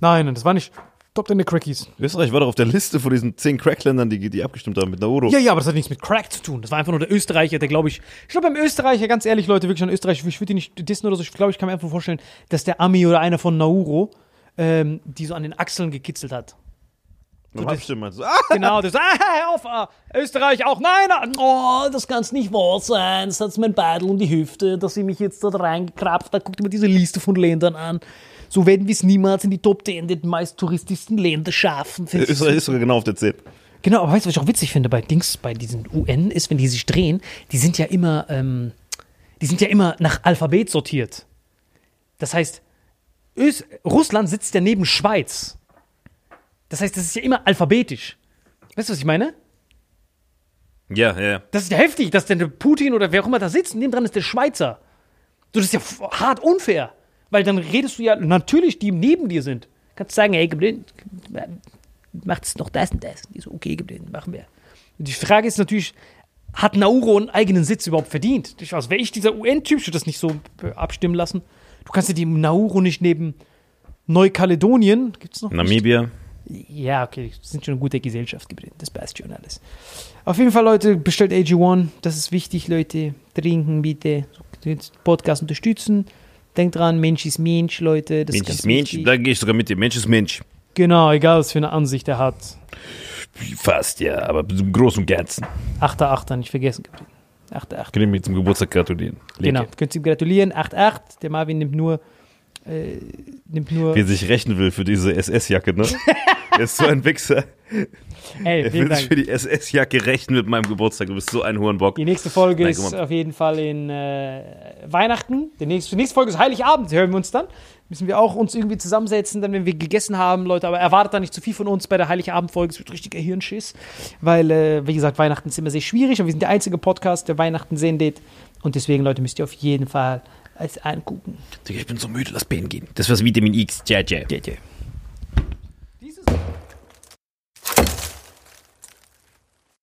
Nein, das war nicht Top 10 der Crackies. Österreich war doch auf der Liste von diesen zehn Crackländern, die, die abgestimmt haben mit Nauru. Ja, ja, aber das hat nichts mit Crack zu tun. Das war einfach nur der Österreicher, der glaube ich. Ich glaube, beim Österreicher, ganz ehrlich, Leute, wirklich an Österreich, ich würde die nicht dissen oder so. Ich glaube, ich kann mir einfach vorstellen, dass der Ami oder einer von Nauru ähm, die so an den Achseln gekitzelt hat. Beim das- meinst du, ah, [laughs] [laughs] Genau, das, ah, hör auf, ah, Österreich auch, nein, ah, oh, das kann's nicht wahr sein, das hat mein Beidel um die Hüfte, dass sie mich jetzt da reingekrapft hat, guckt immer diese Liste von Ländern an. So werden wir es niemals in die Top 10 der meist touristischsten Länder schaffen. Österreich ist sogar genau auf der 10. Genau, aber weißt du, was ich auch witzig finde bei Dings, bei diesen UN, ist, wenn die sich drehen, die sind ja immer, ähm, die sind ja immer nach Alphabet sortiert. Das heißt, Ös Russland sitzt ja neben Schweiz. Das heißt, das ist ja immer alphabetisch. Weißt du, was ich meine? Ja, ja. Das ist ja heftig, dass denn der Putin oder wer auch immer da sitzt, neben dran ist der Schweizer. So, das ist ja hart unfair. Weil dann redest du ja natürlich, die neben dir sind. Kannst sagen, hey, Gabriel, macht's noch das und das. Die so, okay, Gabriel, machen wir. Und die Frage ist natürlich, hat Nauru einen eigenen Sitz überhaupt verdient? Ich- Also wäre ich dieser UN-Typ, ich würde das nicht so äh, abstimmen lassen. Du kannst ja die Nauru nicht neben Neukaledonien, gibt's noch? Namibia. Ja, okay, sind schon eine gute Gesellschaft geblieben. Das passt schon alles. Auf jeden Fall, Leute, bestellt AG1. Das ist wichtig, Leute. Trinken bitte. Den Podcast unterstützen. Denkt dran, Mensch ist Mensch, Leute. Das Mensch ganz ist Mensch, wichtig. da gehe ich sogar mit dir. Mensch ist Mensch. Genau, egal was für eine Ansicht er hat. Fast, ja, aber im Großen und Ganzen. 8.8. nicht vergessen, Gabriel. 8.8. Können wir zum Geburtstag gratulieren. Leke. Genau, könnt ihr ihm gratulieren. 8.8. Der Marvin nimmt nur. Äh, nimmt nur. Wie er sich rächen will für diese SS-Jacke, ne? [laughs] er ist so ein Wichser. Ey, Er will sich Dank. für die SS-Jacke rächen mit meinem Geburtstag. Du bist so ein Hurenbock. Die nächste Folge Nein, ist auf jeden Fall in äh, Weihnachten. Die nächste, die nächste Folge ist Heiligabend, hören wir uns dann. Müssen wir auch uns irgendwie zusammensetzen, dann wenn wir gegessen haben, Leute. Aber erwartet da nicht zu viel von uns bei der Heiligabend-Folge. Es wird richtiger Hirnschiss. Weil, äh, wie gesagt, Weihnachten ist immer sehr schwierig. Und wir sind der einzige Podcast, der Weihnachten sendet. Und deswegen, Leute, müsst ihr auf jeden Fall es angucken. Ich bin so müde, lass Bein gehen. Das war's Vitamin X. Ciao, ciao. Ja, ja.